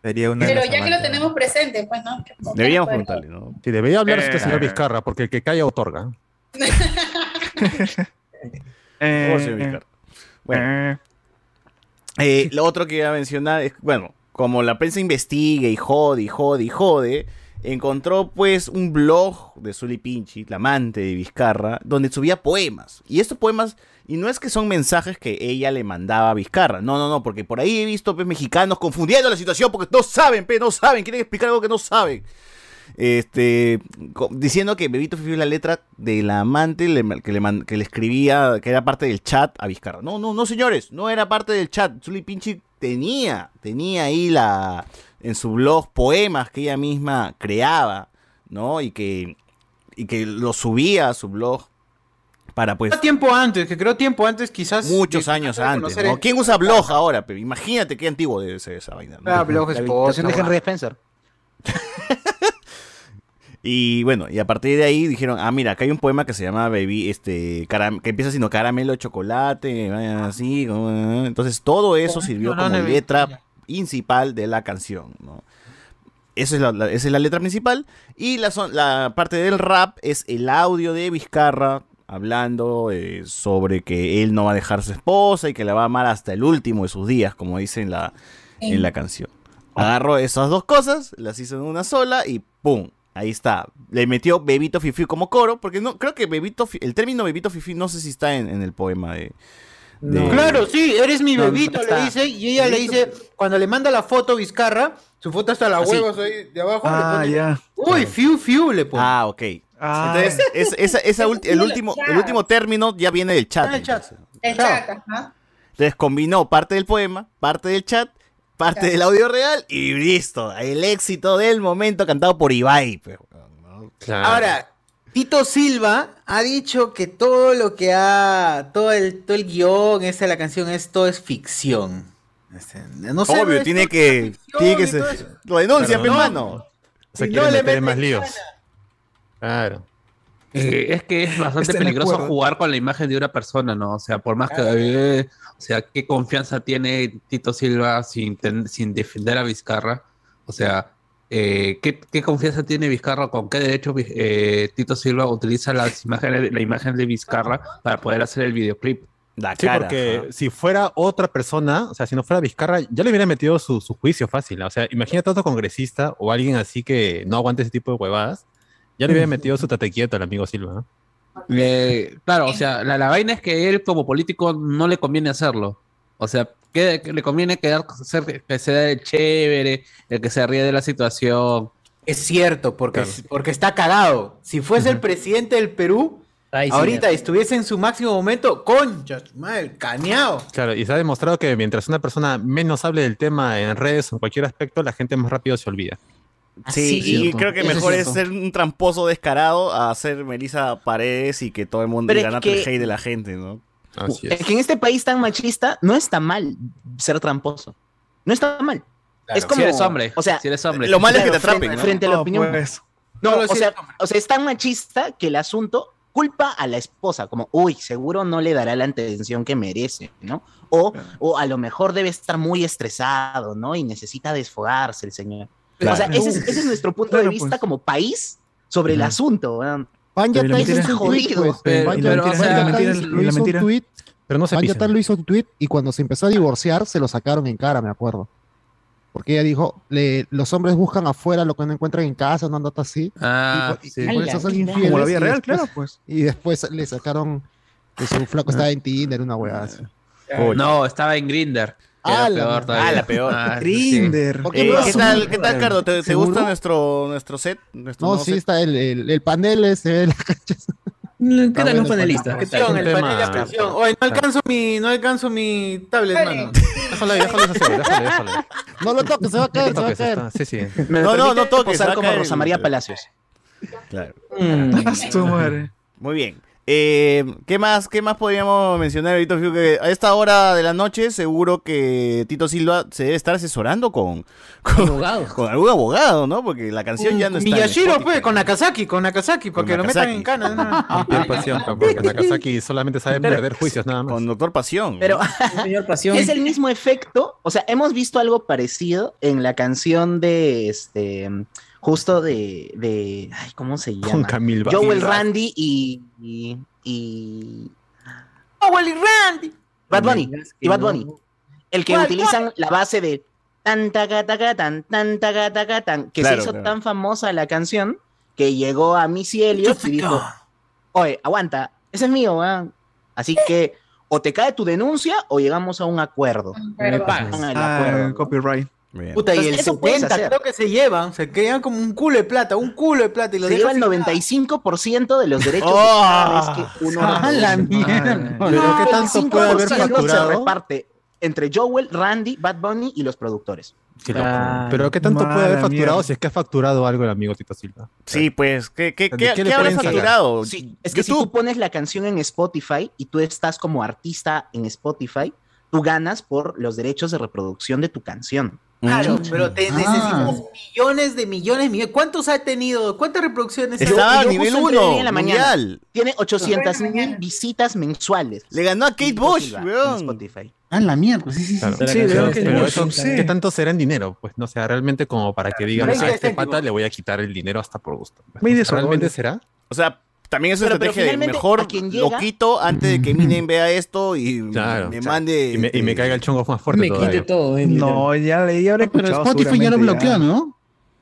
Sería una de Pero ya que lo tenemos presente, pues, ¿no? Deberíamos preguntarle, ¿no? Sí, debería hablar este señor Vizcarra, porque el que calla otorga. Eh, Oh, señor Vizcarra. Bueno, eh, Eh, lo otro que iba a mencionar es, bueno, como la prensa investiga y jode y jode y jode, encontró pues un blog de Zuli Pinchi, la amante de Vizcarra, donde subía poemas. Y estos poemas, y no es que son mensajes que ella le mandaba a Vizcarra, no, no, no, porque por ahí he visto pues, mexicanos confundiendo la situación porque no saben, pe, no saben, quieren explicar algo que no saben. Este, diciendo que Bebito Fifi la letra de la amante que, le, que le escribía, que era parte del chat a Vizcarra. No, no, no, señores, no era parte del chat. Zuli Pinchi tenía, tenía ahí la, en su blog poemas que ella misma creaba, ¿no? Y que, y que lo subía a su blog para pues tiempo antes, que creo tiempo antes quizás. muchos años antes, ¿no? ¿Quién usa blog ahora? pe? Imagínate qué antiguo debe ser esa vaina. ¿no? Ah, blog La esposa, habitación de Henry Spencer. Y bueno, y a partir de ahí dijeron, ah, mira, acá hay un poema que se llama Baby, este, caram- que empieza siendo caramelo de chocolate, vayan así, como, entonces todo eso sirvió No, no, como no, letra principal de la canción, ¿no? Esa es la, la- esa es la letra principal. Y la, son- la parte del rap es el audio de Vizcarra hablando eh, sobre que él no va a dejar a su esposa y que la va a amar hasta el último de sus días, como dice en la, en la canción. Agarró esas dos cosas, las hizo en una sola y ¡pum! Ahí está. Le metió Bebito Fifi como coro, porque no creo que Bebito el término Bebito Fifi no sé si está en, en el poema de... de- Claro, sí, eres mi No, no bebito, está. le dice, y ella le dice, cuando le manda la foto Vizcarra, su foto está a la huevos ahí de abajo, Ah, le pone, ya. uy, fiu, fiu, le pone. Ah, ok. Ah, Entonces, es- esa- esa ulti- el, último, el último término ya viene del chat. El chat. entonces. El Claro. chat, ajá. Entonces combinó parte del poema, parte del chat, parte Claro. del audio real y listo. El éxito del momento cantado por Ibai. pues, ¿no? Ahora, Tito Silva ha dicho que todo lo que ha, todo el, todo el guion, esta de la canción, esto es ficción. Este, No sé, Obvio, tiene que, tiene que ser. Lo denuncia, Claro, pe, no. mano. O sea, Si quieren no le meter más líos. Claro. Eh, es que es bastante Estoy de peligroso jugar con la imagen de una persona, ¿no? O sea, por más que, eh, o sea, qué confianza tiene Tito Silva sin, ten- sin defender a Vizcarra. O sea, eh, ¿qué, qué confianza tiene Vizcarra? ¿Con qué derecho eh, Tito Silva utiliza las imágenes, la imagen de Vizcarra para poder hacer el videoclip? La Sí, cara, porque si fuera otra persona, o sea, si no fuera Vizcarra, ya le hubiera metido su, su juicio fácil. ¿no? O sea, imagínate otro congresista o alguien así que no aguante ese tipo de huevadas, ya le hubiera metido su tate quieto al amigo Silva. ¿no? Eh, claro, o sea, la, la vaina es que él como político no le conviene hacerlo. O sea, que, que le conviene quedar ser que sea el chévere, el que se ríe de la situación. Es cierto, porque, porque está cagado. Si fuese el presidente del Perú, Ahí sí, ahorita estuviese en su máximo momento, concha, madre, caneado. Claro, y se ha demostrado que mientras una persona menos hable del tema en redes o en cualquier aspecto, la gente más rápido se olvida. Sí, sí, y cierto. creo que es mejor es ser un tramposo descarado a ser Melissa Paredes y que todo el mundo es gana que- el hate de la gente, ¿no? Así Es que en este país tan machista no está mal ser tramposo. No está mal. Es como, si eres hombre, o sea, si eres hombre. Lo malo es que te atrapen, frente, ¿no? frente a la No, opinión. pues. No, o si sea, o sea, es tan machista que el asunto culpa a la esposa, como, uy, seguro no le dará la atención que merece, ¿no? O, o a lo mejor debe estar muy estresado, ¿no? Y necesita desfogarse el señor. O sea, ese es, ese es nuestro punto Claro, de vista pues. como país sobre el asunto. weón. Panja Tyson hizo un tweet, Jodido. pues. Pero- no se Panja. Tyson lo hizo un tweet y cuando se empezó a divorciar se lo sacaron en cara, me acuerdo. Porque ella dijo, le- los hombres buscan afuera lo que no encuentran en casa, no andata así. Ah, y, sí. y por eso son infieles. Como la vida real, después- claro, pues. Y después le sacaron que su flaco estaba en Tinder, una weá así. No, estaba en Grinder. Ah, la peor. Ah, la peor. Ah, sí. Grinder. ¿Por Eh, ¿Qué tal, qué tal, Cardo? ¿Te, gusta nuestro, nuestro set? Nuestro No, sí, set? está el, el, el panel ese, la cancha. ¿Qué tal los panelistas? ¿Qué Presión, tal? el tema- panel de presión. Oye, no alcanzo mi, no alcanzo mi tablet, mano. Déjalo ahí, déjalo así, déjalo, déjalo. No lo toques, se va a caer, se va a caer. Sí, sí. No, no, no toques, posar va a como Rosa María Palacios. Claro. Mm. Muy bien. Eh, ¿qué más qué más podríamos mencionar, Vito Fiu? Que a esta hora de la noche seguro que Tito Silva se debe estar asesorando con, con, con algún abogado, ¿no? Porque la canción ya no está Miyashiro, pues, con Nakazaki, con Nakazaki, para Con que lo metan en cana. ¿no? Cualquier pasión, porque Nakazaki solamente sabe perder juicios nada más. Con Doctor Pasión. Pero Señor Pasión. es el mismo efecto. O sea, hemos visto algo parecido en la canción de este. Justo de. de ay, ¿Cómo se Con llama? Camil Joel Randy y. y. y Oh, Willy Randy. Bad Bunny. Y Bad. Bunny. El que ¿Cuál, utilizan la base de. Tan, taca, taca, tan, tan, taca, taca, tan. Que Claro, se hizo claro. tan famosa la canción que llegó a Missy Elliott y dijo: Oye, aguanta, ese es mío. Así que. O te cae tu denuncia o llegamos a un acuerdo. Me pagas. Hagan el Ah, acuerdo. copyright. Bien. Puta, y el Entonces, eso puedes 70 hacer. creo que se llevan, se quedan como un culo de plata, un culo de plata y lo Se lleva el sin nada. 95% de los derechos de Oh. vez que uno ¡Ah, la mierda! Pero ¿qué tanto puede haber 5% facturado? se reparte entre Joel, Randy, Bad Bunny y los productores. Qué. Ah, Pero ¿qué tanto puede haber facturado si es que ha facturado algo el amigo Tito Silva? Sí, pues, ¿qué, qué, ¿De qué, qué habrá facturado? Sí, es que si tú pones la canción en Spotify y tú estás como artista en Spotify, tú ganas por los derechos de reproducción de tu canción. Claro, pero te Ah. necesitas millones de millones, millones. ¿Cuántos ha tenido? ¿Cuántas reproducciones ha Estaba a nivel justo entrené 1, en la mañana. mundial. Tiene 800 Bueno, mil visitas mensuales. Le ganó a Kate Bush, weón. Spotify. Ah, la mierda. Sí, sí, sí. Claro. Que Pero eso, sí. ¿qué tanto será en dinero? Pues no sé, realmente como para que digan, a este céntimos. pata le voy a quitar el dinero hasta por gusto. Pues, ¿Realmente será? O sea, también es una estrategia de mejor a quien lo llega- quito antes de que Eminem vea esto y Claro, me mande... Y me, y me este, caiga el chongo más fuerte Me quite todo. eh, No, ya le ya habré Pero Spotify ya lo bloqueó, ¿no?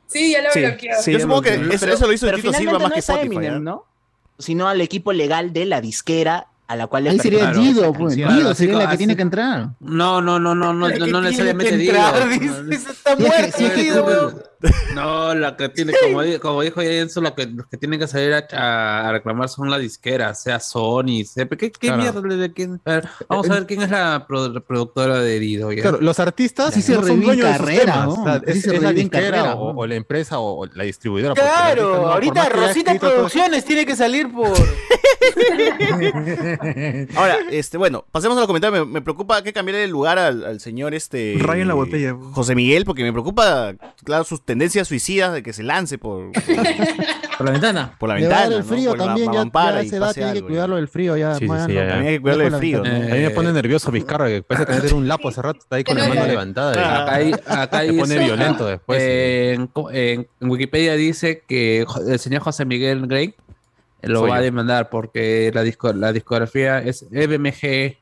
Sí, ya lo Sí, bloqueó. sí. Yo supongo que Pero- eso, eso lo hizo Pero Tito Silva más no que Spotify. Eminem, ¿eh? ¿no? Sino al equipo legal de la disquera a la cual le Ahí sería Dido, pues. Dido sería la que así- tiene que entrar. No, no, no, no, no, que no, necesariamente que dice, está Sí, es que- muerto, No, la que tiene, como, como dijo Jenso, lo que, los que tienen que salir a, a reclamar son las disqueras, sea Sony, sea, ¿qué, qué Claro. mierda de quién? A ver, vamos a ver quién es la pro- productora de ya. Claro, los artistas Sí se no son dueños de sus carrera, temas. ¿no? O sea, Sí es, se es la disquera carrera, o, la empresa o la distribuidora. Claro, no, ahorita Rosita Producciones tiene que salir por. Ahora, este, bueno, pasemos a los comentarios. Me, me preocupa que cambiarle el lugar al, al señor este. Rayo en la botella. José Miguel, porque me preocupa, claro, sus tendencias suicidas de que se lance por, Por la ventana. por la Le va a ventana. dar el ¿no? frío Por la también, ya, ya tiene que cuidarlo del frío ya. Sí, sí, mano. sí, ya, ya. También hay que cuidarle Dejo el frío. A mí me pone nervioso Vizcarra, que parece tener un lapo hace rato, está ahí con la mano levantada. y- Acá, hay- acá Se pone dice- violento después, eh, en, co- en- en Wikipedia dice que el señor José Miguel Grey lo Soy va a demandar porque la, disco- la discografía es E BMG,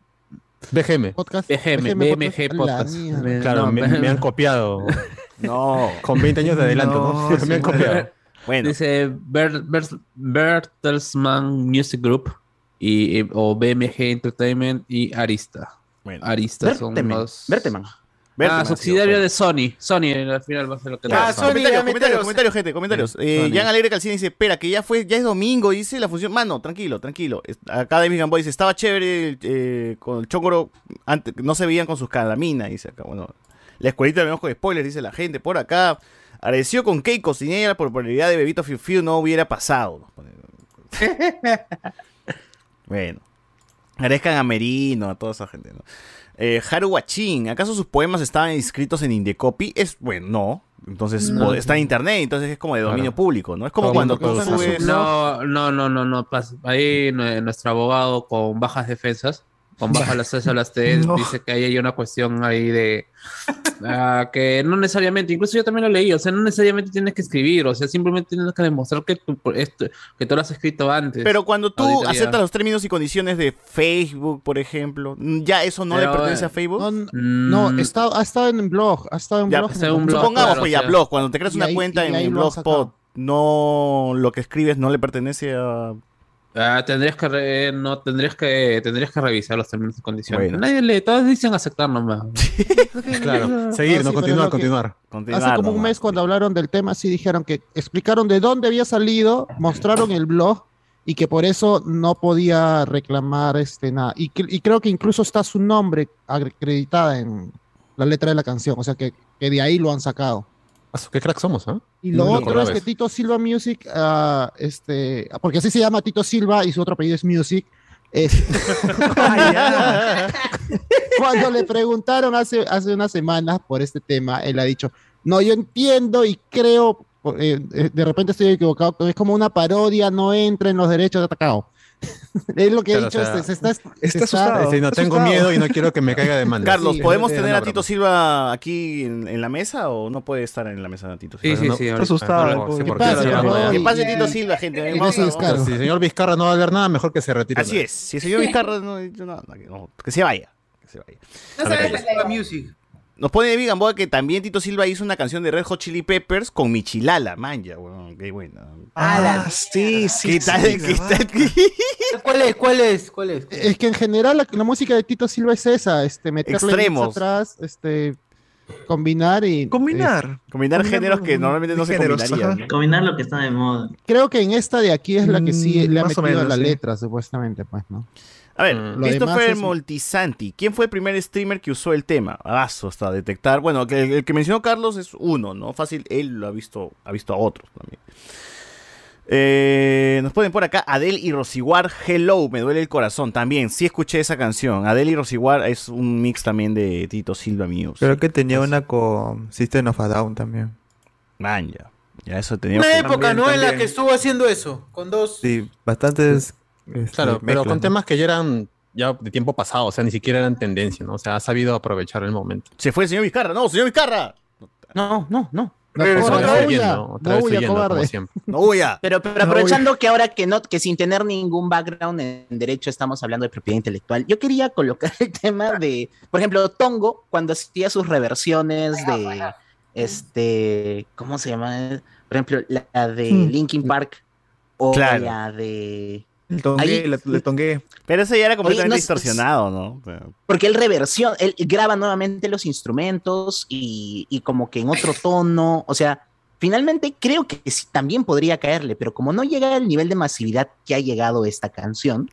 BGM. Podcast. BGM, BMG Podcast. Claro, No, me, me han copiado No. con 20 años de adelanto, ¿no? No, me han sí, copiado. Bueno. Dice Ber- Ber- Bertelsmann Music Group y, o BMG Entertainment y Arista. Arista son Berteman, los... Berteman. Ah, subsidiario de Sony. Sony al final va a ser lo que Ah, le- comentarios, comentarios, comentarios, gente, comentarios. Eh, Sony. Jan Alegre Calcina dice, espera, que ya fue, ya es domingo, dice la función. Mano, tranquilo, tranquilo. Acá David Gamboa dice, estaba chévere eh, con el chocoro, antes, no se veían con sus calaminas, dice acá. Bueno, la escuelita de de spoilers, dice la gente por acá. Agradeció con Keiko, sin ella la popularidad de Bebito Fiu Fiu no hubiera pasado. Bueno. Agradezcan a Merino, a toda esa gente, ¿no? Eh, Haru Wachin, ¿acaso sus poemas estaban inscritos en Indecopy? Es, bueno, no. Entonces, No. está en internet, entonces es como de dominio público, ¿no? Es como cuando tú subes... No, no, no, no, no. Ahí nue- nuestro abogado con bajas defensas, con bajas las C, las T, No. dice que ahí hay una cuestión ahí de ah, que no necesariamente, incluso yo también lo leí, o sea, no necesariamente tienes que escribir, o sea, simplemente tienes que demostrar que tú, esto, que tú lo has escrito antes. Pero cuando tú Auditoría. aceptas los términos y condiciones de Facebook, por ejemplo, ya eso no Pero, le pertenece eh, a Facebook. No, Mm. está, ha estado en blog, ha estado en Ya, blog. está un blog, Supongamos, Supongamos, pues ya, blog. Cuando te creas una ahí- cuenta en, Blogspot, no lo que escribes no le pertenece a. Ah, tendrías que re- no tendrías que tendrías que revisar los términos y condiciones. Bueno. Nadie lee, todos dicen aceptar nomás. Claro, seguir, Ah, no sí, continuar, que- continuar. Hace como un mes cuando hablaron del tema, sí dijeron que explicaron de dónde había salido, mostraron el blog y que por eso no podía reclamar este nada. Y, y creo que incluso está su nombre acreditada en la letra de la canción, o sea que, que de ahí lo han sacado. Qué crack somos, ¿ah? Y lo No otro es que. Tito Silva Music, ah, este, porque así se llama Tito Silva y su otro apellido es Music. es- Cuando le preguntaron hace, hace unas semanas por este tema, él ha dicho, no, yo entiendo y creo, eh, eh, de repente estoy equivocado, es como una parodia, no entra en los derechos de atacado. es lo que Claro, ha dicho, o sea, este, se está, se está asustado. Sí, no tengo miedo y no quiero que me caiga de manda. Carlos, Sí, ¿podemos tener a. Tito Silva aquí en, en la mesa o no puede estar en la mesa de Tito Sí, Silva? sí, sí. Está ahorita. asustado, No, sí, ¿Qué pasa, Y- pase Tito Silva, gente. no se. Si el señor Vizcarra no va a hablar nada, mejor que se retire. Así es. Si el señor Vizcarra no, no, no, que no, que se vaya. Que se vaya. No la Music. Nos pone David Gamboa que también Tito Silva hizo una canción de Red Hot Chili Peppers con Michilala, manja, weón, qué buena. Ah, sí, sí. ¿Qué tal? sí, ¿Qué tal? ¿Cuál es? ¿Cuál es? ¿Cuál es? Es que en general la, la música de Tito Silva es esa, este, meterle Extremos. atrás, este, combinar y... Combinar. Combinar Combinar géneros que normalmente no se combinarían. Combinar lo que está de moda. Creo que en esta de aquí es la que sí Mm, le ha metido menos, la sí. letra, supuestamente, pues, ¿no? A ver, demás Christopher es- Moltisanti, ¿quién fue el primer streamer que usó el tema? Aso, hasta detectar. Bueno, el, el que mencionó Carlos es uno, ¿no? Fácil, él lo ha visto, ha visto a otros también. Eh, nos ponen por acá Adele y Rosiguar, Hello, me duele el corazón. También, sí escuché esa canción. Adele y Rosiguar es un mix también de Tito Silva Music. Creo que tenía una con System of a Down también. Man, ya. Ya eso tenía Una época, También, ¿no? En la que estuvo haciendo eso. Con dos. Sí, bastantes. Este, Claro, pero con ¿no? temas que ya eran ya de tiempo pasado, o sea, ni siquiera eran tendencia, ¿no? O sea, ha sabido aprovechar el momento. Se fue el señor Vizcarra, no, señor Vizcarra. No, no, no. No, no huya, huyendo, como cobarde. siempre. No voy a. Pero, pero aprovechando que ahora que no, que sin tener ningún background en derecho estamos hablando de propiedad intelectual, yo quería colocar el tema de, por ejemplo, Tongo, cuando hacía sus reversiones de este, ¿cómo se llama? Por ejemplo, la de Hmm. Linkin Park o Claro. la de Tongué, Ahí- le, le tongué. Pero ese ya era completamente no sé- distorsionado, ¿no? Sea, porque él reversión, él graba nuevamente los instrumentos y, y como que en otro tono, o sea, finalmente creo que sí también podría caerle, pero como no llega al nivel de masividad que ha llegado esta canción,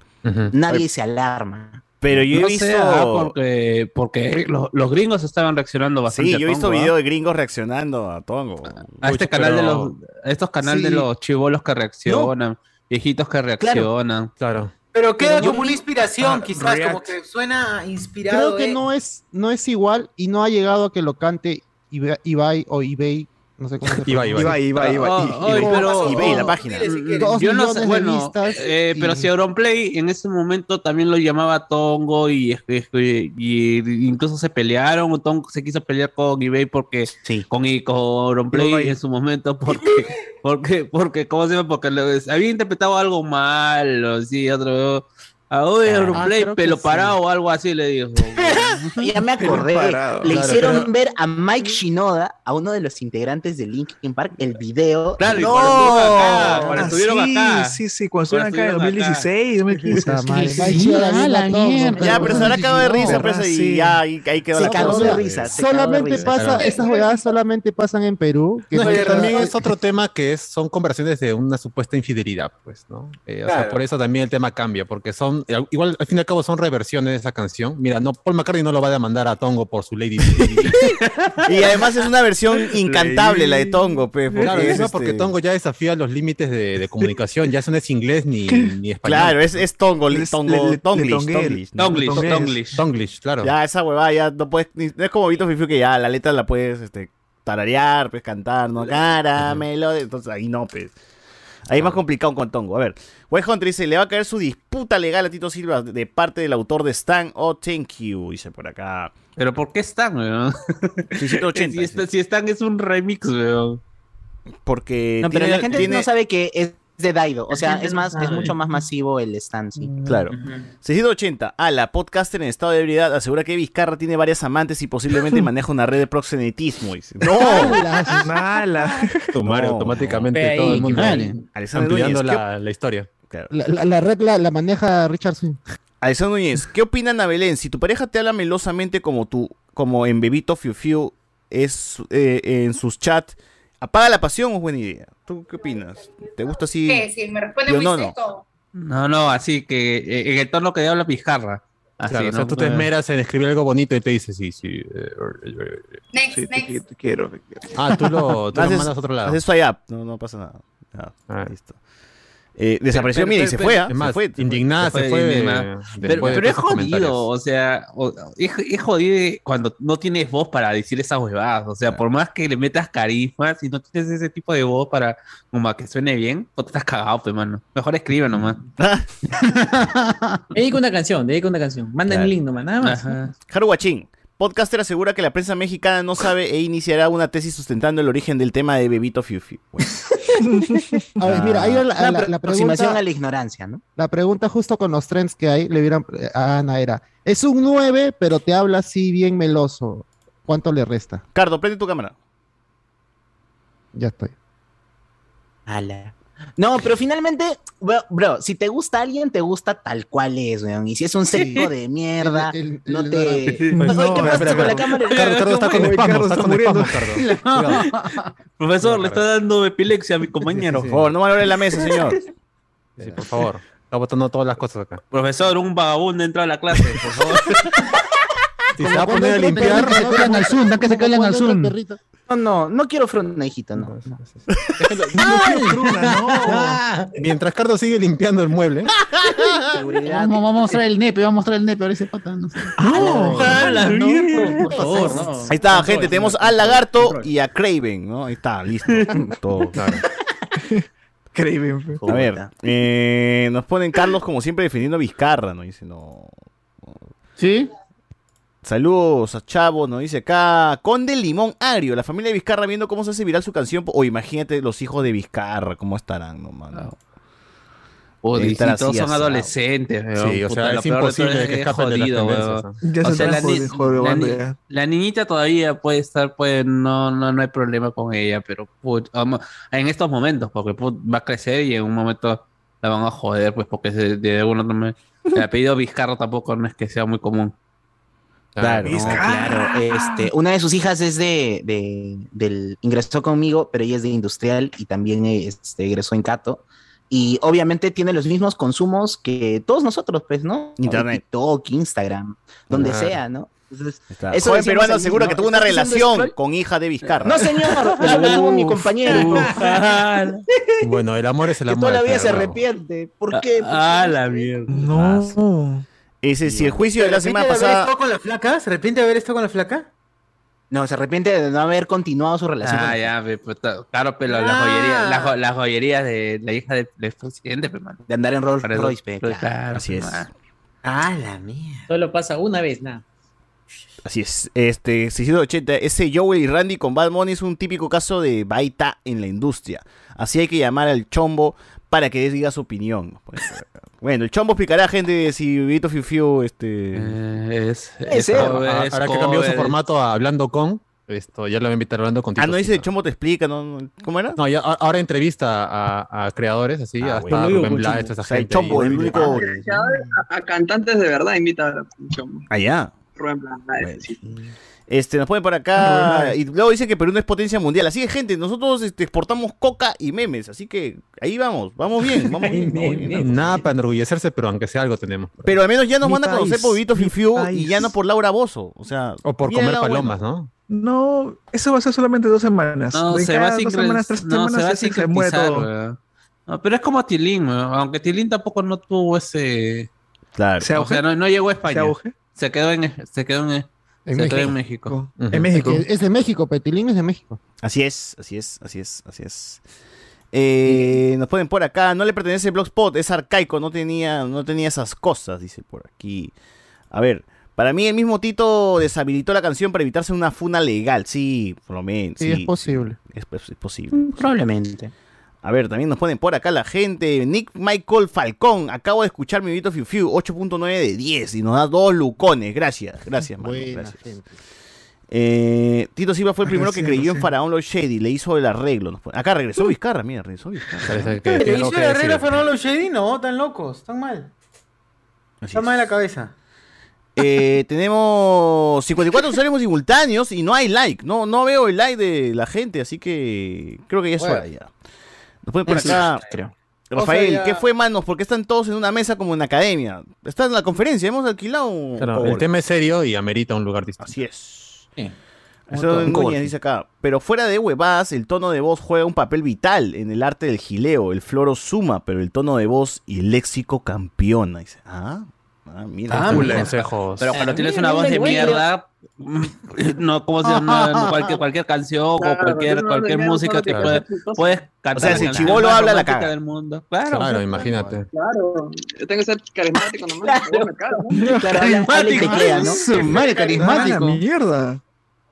nadie se alarma. Pero yo he No visto. sé, ah, porque, porque los, los gringos estaban reaccionando bastante. Sí, yo he visto ¿ah? videos de gringos reaccionando a Tongo. A este Uy, canal de los, a estos canales de los chivolos que reaccionan, viejitos que reaccionan. Claro. Pero queda como una inspiración, Ah, quizás, React. como que suena inspirado. Creo que de- no es, no es igual y no ha llegado a que lo cante Iba- Ibai o Ibai, no sé cómo se Ibai, pronuncia. Iba, iba, iba. Ah, y- pero- eBay, la página. Dile si. Dos Yo no sé, bueno, eh, pero y- si Auronplay en ese momento también lo llamaba Tongo y, y- y incluso se pelearon, o Tongo se quiso pelear con eBay porque Sí. con, y con Auronplay Ibai. en su momento porque porque porque cómo se llama porque lo- había interpretado algo mal o sí otro A hoy Ah, que pelo sí. parado o algo así le dijo. Ya me acordé. parado. Le Claro, hicieron pero- ver a Mike Shinoda, a uno de los integrantes de Linkin Park, el video. Claro, y ¡No! cuando estuvieron acá, cuando Ah, estuvieron sí, acá. Sí, sí, cuando estuvieron acá en estuvieron 2016, 2015. Puta madre, sí, Mike sí. Shinoda Ah, viendo la a Tongo, mierda. Ya, pero se habrá cagado de risa, pues, y sí. ya, ahí, ahí quedó Se la cagó de risa. Solamente risa. pasa, esas jugadas solamente pasan en Perú. Que también es otro tema que es, son conversaciones de una supuesta infidelidad, pues, ¿no? Eh, o sea, por eso también el tema cambia, porque son, eh, igual al fin y al cabo son reversiones de esa canción. Mira, no, Paul McCartney no lo va a demandar a Tongo por su Lady. Y además es una versión incantable la de Tongo, pues. porque claro, es, este- porque Tongo ya desafía los límites de, de comunicación, ya eso no es inglés ni, ni español. Claro, es, es Tongo, Les- Tongo, le- le- Tonglish, le. Tonglish, ¿no? Tonglish, Tonglish. Tonglish. Tonglish, claro. Ya esa huevada ya no puedes, ni- no es como Vito Fifiu que ya la letra la puedes este, tararear, pues cantar, ¿no? Caramelo, entonces ahí no, pues. Ahí es más complicado con Tongo. A ver, West Hunter dice, le va a caer su disputa legal a Tito Silva de parte del autor de Stan Oh Thank You, dice por acá. Pero ¿por qué están, weón? 680. si, está- si están es un remix, weón. Porque No, pero la gente tiene- no sabe que es de Daido. O sea, es no más, es mucho más masivo el stand, sí. Claro. 680. Ah, la podcaster en estado de ebriedad asegura que Vizcarra tiene varias amantes y posiblemente maneja una red de proxenetismo. dice. ¡No! Mala. Tomar No. automáticamente ahí, todo el mundo. Alessandro ampliando la, la historia. Claro. La, la- la regla la maneja Richard Swing. Alessandro Núñez, ¿qué opina Ana Belén? Si tu pareja te habla melosamente como tú, como en Bebito Fiu Fiu, es eh, en sus chats, ¿apaga la pasión o es buena idea? ¿Tú qué opinas? ¿Te gusta así? ¿Qué? Si me responde Yo muy no, no. seco. No, no, así que eh, en el tono que habla Pizarra. Así, Claro, o sea, ¿no? tú te esmeras en escribir algo bonito y te dice, sí, sí. eh, eh, Next, Sí, te, next. qui- te quiero. te quiero. Ah, tú lo, tú lo Haces- mandas a otro lado. Haces swipe up, no, no pasa nada. Ya, Ah. listo. Eh, desapareció, Pero- mira, y pero- se pero- fue, ¿ah? Es más, se fue. indignada se fue. indignada. Pero, después de pero es jodido, o sea, o- es, es jodido cuando no tienes voz para decir esas huevadas. O sea, por más que le metas carisma, si no tienes ese tipo de voz para como a que suene bien, no te estás cagado, pues, mano. Mejor escribe nomás. Dedica una canción, dedica una canción. Manda Claro. el link nomás, nada más. Ajá. Haru Guachín. Podcaster asegura que la prensa mexicana no sabe e iniciará una tesis sustentando el origen del tema de Bebito Fiu Fiu. Bueno, A ver, mira, ahí la, la- la aproximación pregunta, a la ignorancia, ¿no? la pregunta justo con los trends que hay, le hubieran a Ana era, es un 9, pero te habla así bien meloso. ¿Cuánto le resta? Cardo, prende tu cámara. Ya estoy. Ala. No, pero finalmente, bro, bro, si te gusta alguien, te gusta tal cual es, weón. Y si es un seco de mierda, El- el- no el- te. el- Oye, no, ¿qué pasa con la cámara? Cardo, Cardo está con Uy, espasmo, Cardo, está está con muriendo. espasmo, Cardo. Cuidado. Profesor, le está dando epilepsia a mi compañero. Por favor, no valore la mesa, señor. Sí, por favor. Está botando todas las cosas acá. Profesor, un vagabundo entra a la clase, por favor. Si se va a poner a limpiar, Que se cuelan al Zoom, que se cuelan al Zoom. No, no, no quiero fruna, hijito, no. mientras Cardo sigue limpiando el mueble, Seguridad. Vamos, vamos a mostrar el nepe, vamos a mostrar el nepe, ahora ese pata. No, sé. No, a la mierda. por favor, no. Ahí está, gente. Tenemos al lagarto y a Craven, ¿no? Ahí está, listo. Todo. Craven. A ver, eh, nos ponen Carlos como siempre defendiendo a Vizcarra, ¿no? Dice, no. ¿Sí? Saludos a Chavo, nos dice acá. Conde Limón Agrio, la familia de Vizcarra viendo cómo se hace viral su canción. O imagínate los hijos de Vizcarra, cómo estarán, no, mano. Todos son asado. adolescentes, weón. Sí, o sea, lo es imposible que escapen de las jodido. Ya O se sea, la, ni- la ni- ya. la niñita todavía puede estar, pues no, no, no hay problema con ella, pero put, en estos momentos, porque put, va a crecer y en un momento la van a joder, pues porque se- de alguna otra manera- el apellido Vizcarra tampoco no es que sea muy común. Claro. No, claro. Este, una de sus hijas es de, de- del ingresó conmigo, pero ella es de industrial y también este, egresó en Cato. Y obviamente tiene los mismos consumos que todos nosotros, pues, ¿no? Internet. TikTok, Instagram, donde Claro. sea, ¿no? Entonces, eso Joven peruano inicio, que tuvo una ¿Estás haciendo relación con hija de Vizcarra. No, señor, eso lo tuvo mi compañero. bueno, el amor es el que amor. toda la vida al se arrepiente. ¿Por qué? Ah, la mierda. No. Ese, si el juicio de la ¿Se semana arrepiente de haber pasada. estado con la flaca? ¿Se arrepiente de haber estado con la flaca? No, se arrepiente de no haber continuado su relación. Ah, con- ya, pues, claro, pero las Ah. joyerías, las, jo- las joyerías de la hija del, del presidente, pues. De andar en Rolls Royce, pues, claro. claro, Así pues, es. Ah, la mierda. Solo pasa una vez, nada. Así es. Este, 680. Ese Joel y Randy con Bad Money es un típico caso de baita en la industria. Así hay que llamar al chombo para que diga su opinión. Bueno, el chombo explicará, gente, si Vito Fiu Fiu, este... Eh, es, es Ah, ah, es Ahora que cambió su formato a Hablando con, esto ya lo voy a invitar hablando con Ah, no dice chombo te explica, ¿no? no- ¿Cómo era? No, ya, ahora entrevista a, a creadores, así, Ah, hasta bueno. Rubén toda esa O sea, el gente. chombo, el único... A, a cantantes de verdad invita a Chombo. Allá. Rubén Blades, sí. Este, nos ponen por acá. Y luego dice que Perú no es potencia mundial. Así que, gente, nosotros este, exportamos coca y memes. Así que ahí vamos, vamos bien, vamos bien. vamos bien. Nada para enorgullecerse, pero aunque sea algo tenemos. Pero al menos ya nos Mi van a conocer país, por Vito mi Fiu y país. ya no por Laura Bozo. O sea, O por comer palomas, bueno. ¿no? No, eso va a ser solamente dos semanas. No, De se va sin dos semanas, tres no, se semanas va ya sin se todo. weón. No, pero es como Tilín, weón, aunque Tilín tampoco no tuvo ese... Claro. ¿Se O sea, no, no llegó a España. ¿Se? Se quedó en, se quedó en, En se México. en México. Ujú. En México. Es, de México, Petilín es de México. Así es, así es, así es, así es. Eh, nos ponen por acá, no le pertenece Blogspot, es arcaico, no tenía, no tenía esas cosas, dice por aquí. A ver, para mí el mismo Tito deshabilitó la canción para evitarse una funa legal, sí, por lo menos. Sí, sí, es posible. es, es- es posible. Probablemente. A ver, también nos ponen por acá la gente. Nick Michael Falcón, acabo de escuchar mi Vito Fiu Fiu, 8.9 de 10 y nos da dos lucones. Gracias, gracias, gente. Eh, Tito Silva fue el primero que creyó en. Faraón Los Shady, le hizo el arreglo. Acá regresó Vizcarra, mira, regresó Vizcarra. Que ¿Le hizo que la regla a decir. Fernando Shady? No, están locos, están mal. Así Están es. mal de la cabeza. Eh, tenemos 54 usuarios simultáneos y no hay like. No, no veo el like de la gente, así que creo que ya es Bueno. hora ya. Nos ponen por Sí, acá. creo. Rafael, O sea, ya- ¿qué fue, manos? Porque están todos en una mesa como en academia. Está en la conferencia, hemos alquilado un Claro, el tema es serio y amerita un lugar distinto. Así es. Sí. Eso Núñez dice acá. Pero fuera de huevadas, el tono de voz juega un papel vital en el arte del gileo. El floro suma, pero el tono de voz y el léxico campeona. Dice, ah, ah, mira. Ah, Full mira. consejos. Pero cuando Ah, tienes mira, una voz de mierda, no, como si no, no, cualquier, cualquier canción o cualquier, no, cualquier música puede, no, puedes cantar. O sea, si más habla, la caga. del mundo. Claro, Claro, o sea, imagínate. Claro, yo tengo que ser carismático nomás. cago, ¿no? Madre Ah, carismático. la mierda.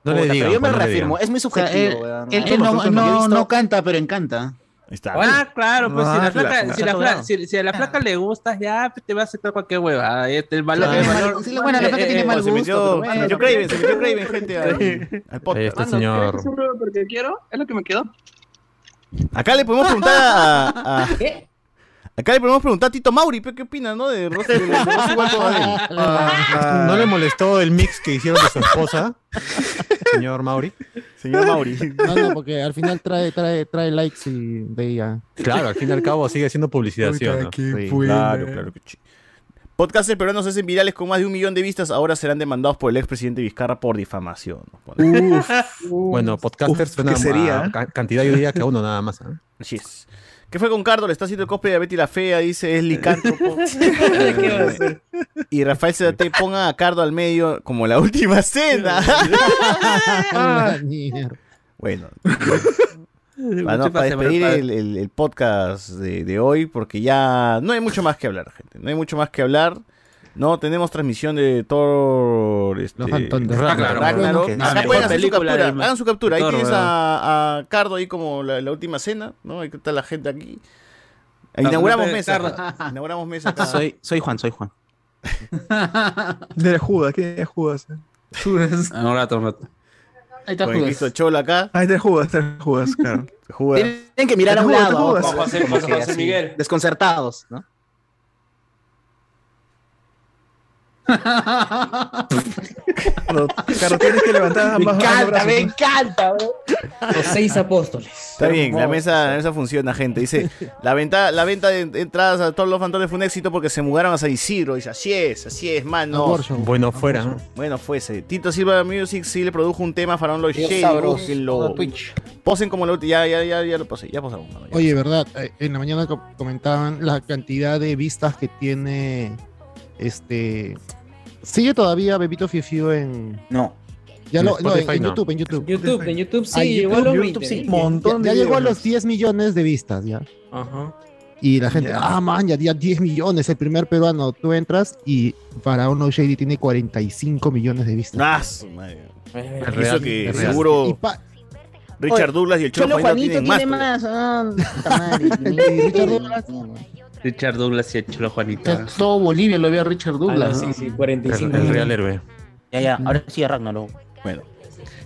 No le digan. pero yo me pues, reafirmo, es muy O sea, subjetivo. él, weón. él- no, no, visto- no canta, pero encanta. Está. Ah, claro, pues si Ah, la flaca, la- si la la- flaca, si, si a la flaca le gustas, ya pues, te va a aceptar cualquier hueva. El valor, el valor- Sí, bueno, la flaca eh, tiene eh, mal se gusto. metió, pero se metió Craven, se metió Craven, gente, al, al Ahí podcast. Mano, señor. ¿quieres un rubro porque quiero? Es lo que me quedó. Acá le podemos preguntar a, a- ¿Qué? Acá le podemos preguntar a Tito Mauri, ¿qué, qué opina, no? De Rosy, de, Rosy Badel. Ah, ¿No le molestó el mix que hicieron de su esposa, señor Mauri? Señor Mauri. No, no, porque al final trae, trae, trae likes y de ella. Claro, al fin y al cabo sigue siendo publicidad, ¿sí o puta, no? Sí. Claro, claro que sí. Podcasters peruanos se hacen virales con más de un millón de vistas, ahora serán demandados por el expresidente Vizcarra por difamación. Uf, Bueno, podcasters Uf, suena ¿qué sería? a cantidad yo diría que a uno nada más. ¿ah? Así es. ¿Qué fue con Cardo? Le está haciendo el cosplay de Betty la Fea, dice, es licántropo. ¿Qué va a hacer? y Rafael Zedate ponga a Cardo al medio como la última cena. Mierda. bueno. Para, no- para despedir el, el- el podcast de, de hoy, porque ya no hay mucho más que hablar, gente. No hay mucho más que hablar. No tenemos transmisión de Thor. Este, Los Fantones. Ragnarok. Ragnarok. Acá Ah, mejor pueden hacer su captura. del- Hagan su captura. Ahí Thor, tienes a, a Cardo ahí como la, la última cena. ¿no? Ahí está la gente aquí. Inauguramos mesa. Cardo. Inauguramos mesa acá. Soy, soy Juan, soy Juan. de Judas, ¿quién es Judas? Un rato, un rato. Ahí está Judas. Cristo Cholo acá. Ah, de Judas, de Judas, claro. Judas. Tienen que mirar a un lado. como- José- José- Miguel. Desconcertados, ¿no? Claro, tienes que levantar Me ambas ambos encanta, brazos, me encanta, bro. Los seis apóstoles. Está bien, la mesa, la mesa funciona, gente. Dice, la venta, la venta de entradas a todos los fantones fue un éxito porque se mudaron a San Isidro. Dice, así es, así es, mano. Bueno, fuera. ¿no? Bueno, fuese. Tito Silva Music sí le produjo un tema Los Shady. sabroso. búsquenlo. Todo Twitch. Posen como lo ya, ya, ya, ya lo posé, ya posamos. mano, ya. Oye, verdad, eh, en la mañana co- comentaban la cantidad de vistas que tiene este. Sigue todavía Bebito Fiu en. No. Ya En lo, no, en, en no. YouTube, en YouTube. YouTube, en YouTube sí, llegó a los YouTube 20. sí. Ya, Montón de ya llegó a los 10 millones de vistas, ya. Ajá. Y la gente, Ya. ah, man, ya, ya 10 millones, el primer peruano. Tú entras y para uno Shady tiene 45 millones de vistas. Ah, su madre. Eh, Eso real, que es real. seguro. Y pa- Richard Douglas y el Cholo, Cholo Juanito Juanito tienen más. tiene más. ah, madre. Richard Douglas. Richard Douglas y el Cholo Juanito. Todo Bolivia lo ve a Richard Douglas. Ah, ¿no? sí, sí, 45 El, el real héroe. Ya, ya, ahora sí a Ragnarok. Bueno.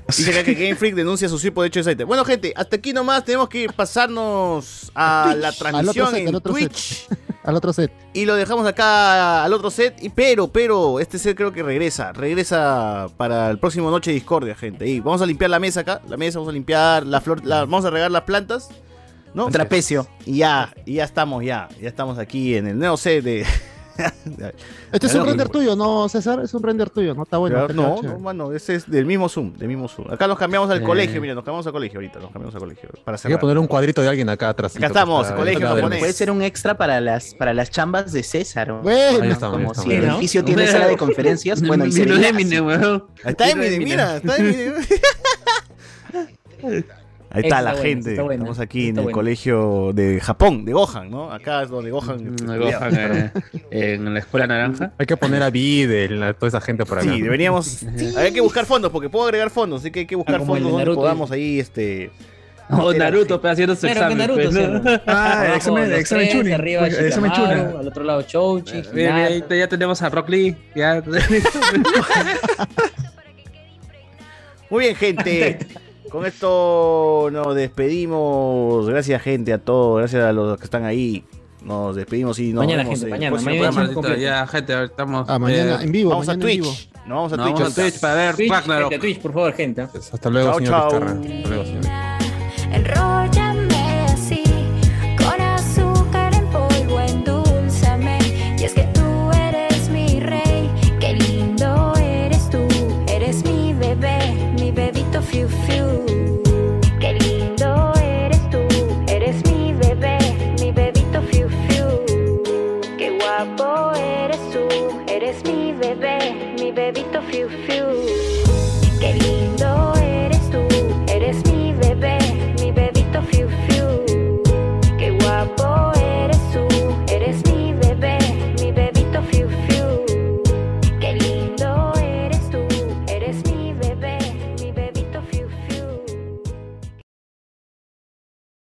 Dice acá que Game Freak denuncia su tipo de hecho de site. Bueno, gente, hasta aquí nomás tenemos que pasarnos a la Al otro transmisión set, en al otro Twitch. set. Al otro set. Y lo dejamos acá al otro set. Y pero, pero, este set creo que regresa. Regresa para el próximo Noche de Discordia, gente. Y vamos a limpiar la mesa acá. La mesa, vamos a limpiar la flor. la- vamos a regar las plantas. ¿No? Trapecio. Y ya, y ya estamos, ya. Ya estamos aquí en el nuevo set de. Este es un render tuyo, ¿no, César? Es un render tuyo, ¿no? Está bueno. No, no, mano, ese es del mismo Zoom, del mismo Zoom. Acá nos cambiamos al Eh. colegio, mira, nos cambiamos al colegio ahorita, nos cambiamos al colegio. Para que cerrar. poner un cuadrito de alguien acá atrás. Acá estamos, colegio japonés. Puede ser un extra para las, para las chambas de César. ¿o? Bueno, Ahí estamos, ahí como estamos. si el ¿no? edificio tiene sala de conferencias, bueno, y está Eminem, mira, está Eminem. Ahí está Está la bueno, gente. está bueno, Estamos aquí en el colegio de Japón, de Gohan, ¿no? Acá es donde Gohan. Mm, Gohan, eh, en la escuela naranja. Hay que poner a Videl, a toda esa gente por acá. Sí, deberíamos. Hay que buscar fondos, porque puedo agregar fondos, así que hay que buscar Ah, el fondos de donde podamos ahí, este. Oh, Naruto, pero haciendo su Claro, examen. Naruto, pues, ¿no? sí, Ah, Abajo, examen- los examen tres, Chunin, Arriba, pues, examen Chunin. Al otro lado, Chouchi. Mira, mira, ahí ya tenemos a Rock Lee. Ya. Muy bien, gente. Con esto nos despedimos. Gracias, gente, a todos. Gracias a los que están ahí. Nos despedimos y nos Mañana, vemos gente, mañana, ya, gente, estamos. Ah, mañana eh, en vivo. Vamos a en Twitch. vivo. Nos vamos a nos Twitch. vamos a ahorita. Twitch para ver Twitch, Ragnarok. gente, Twitch, por favor, gente. Hasta luego, Chao, señor chao. Vizcarra. Hasta luego, señor.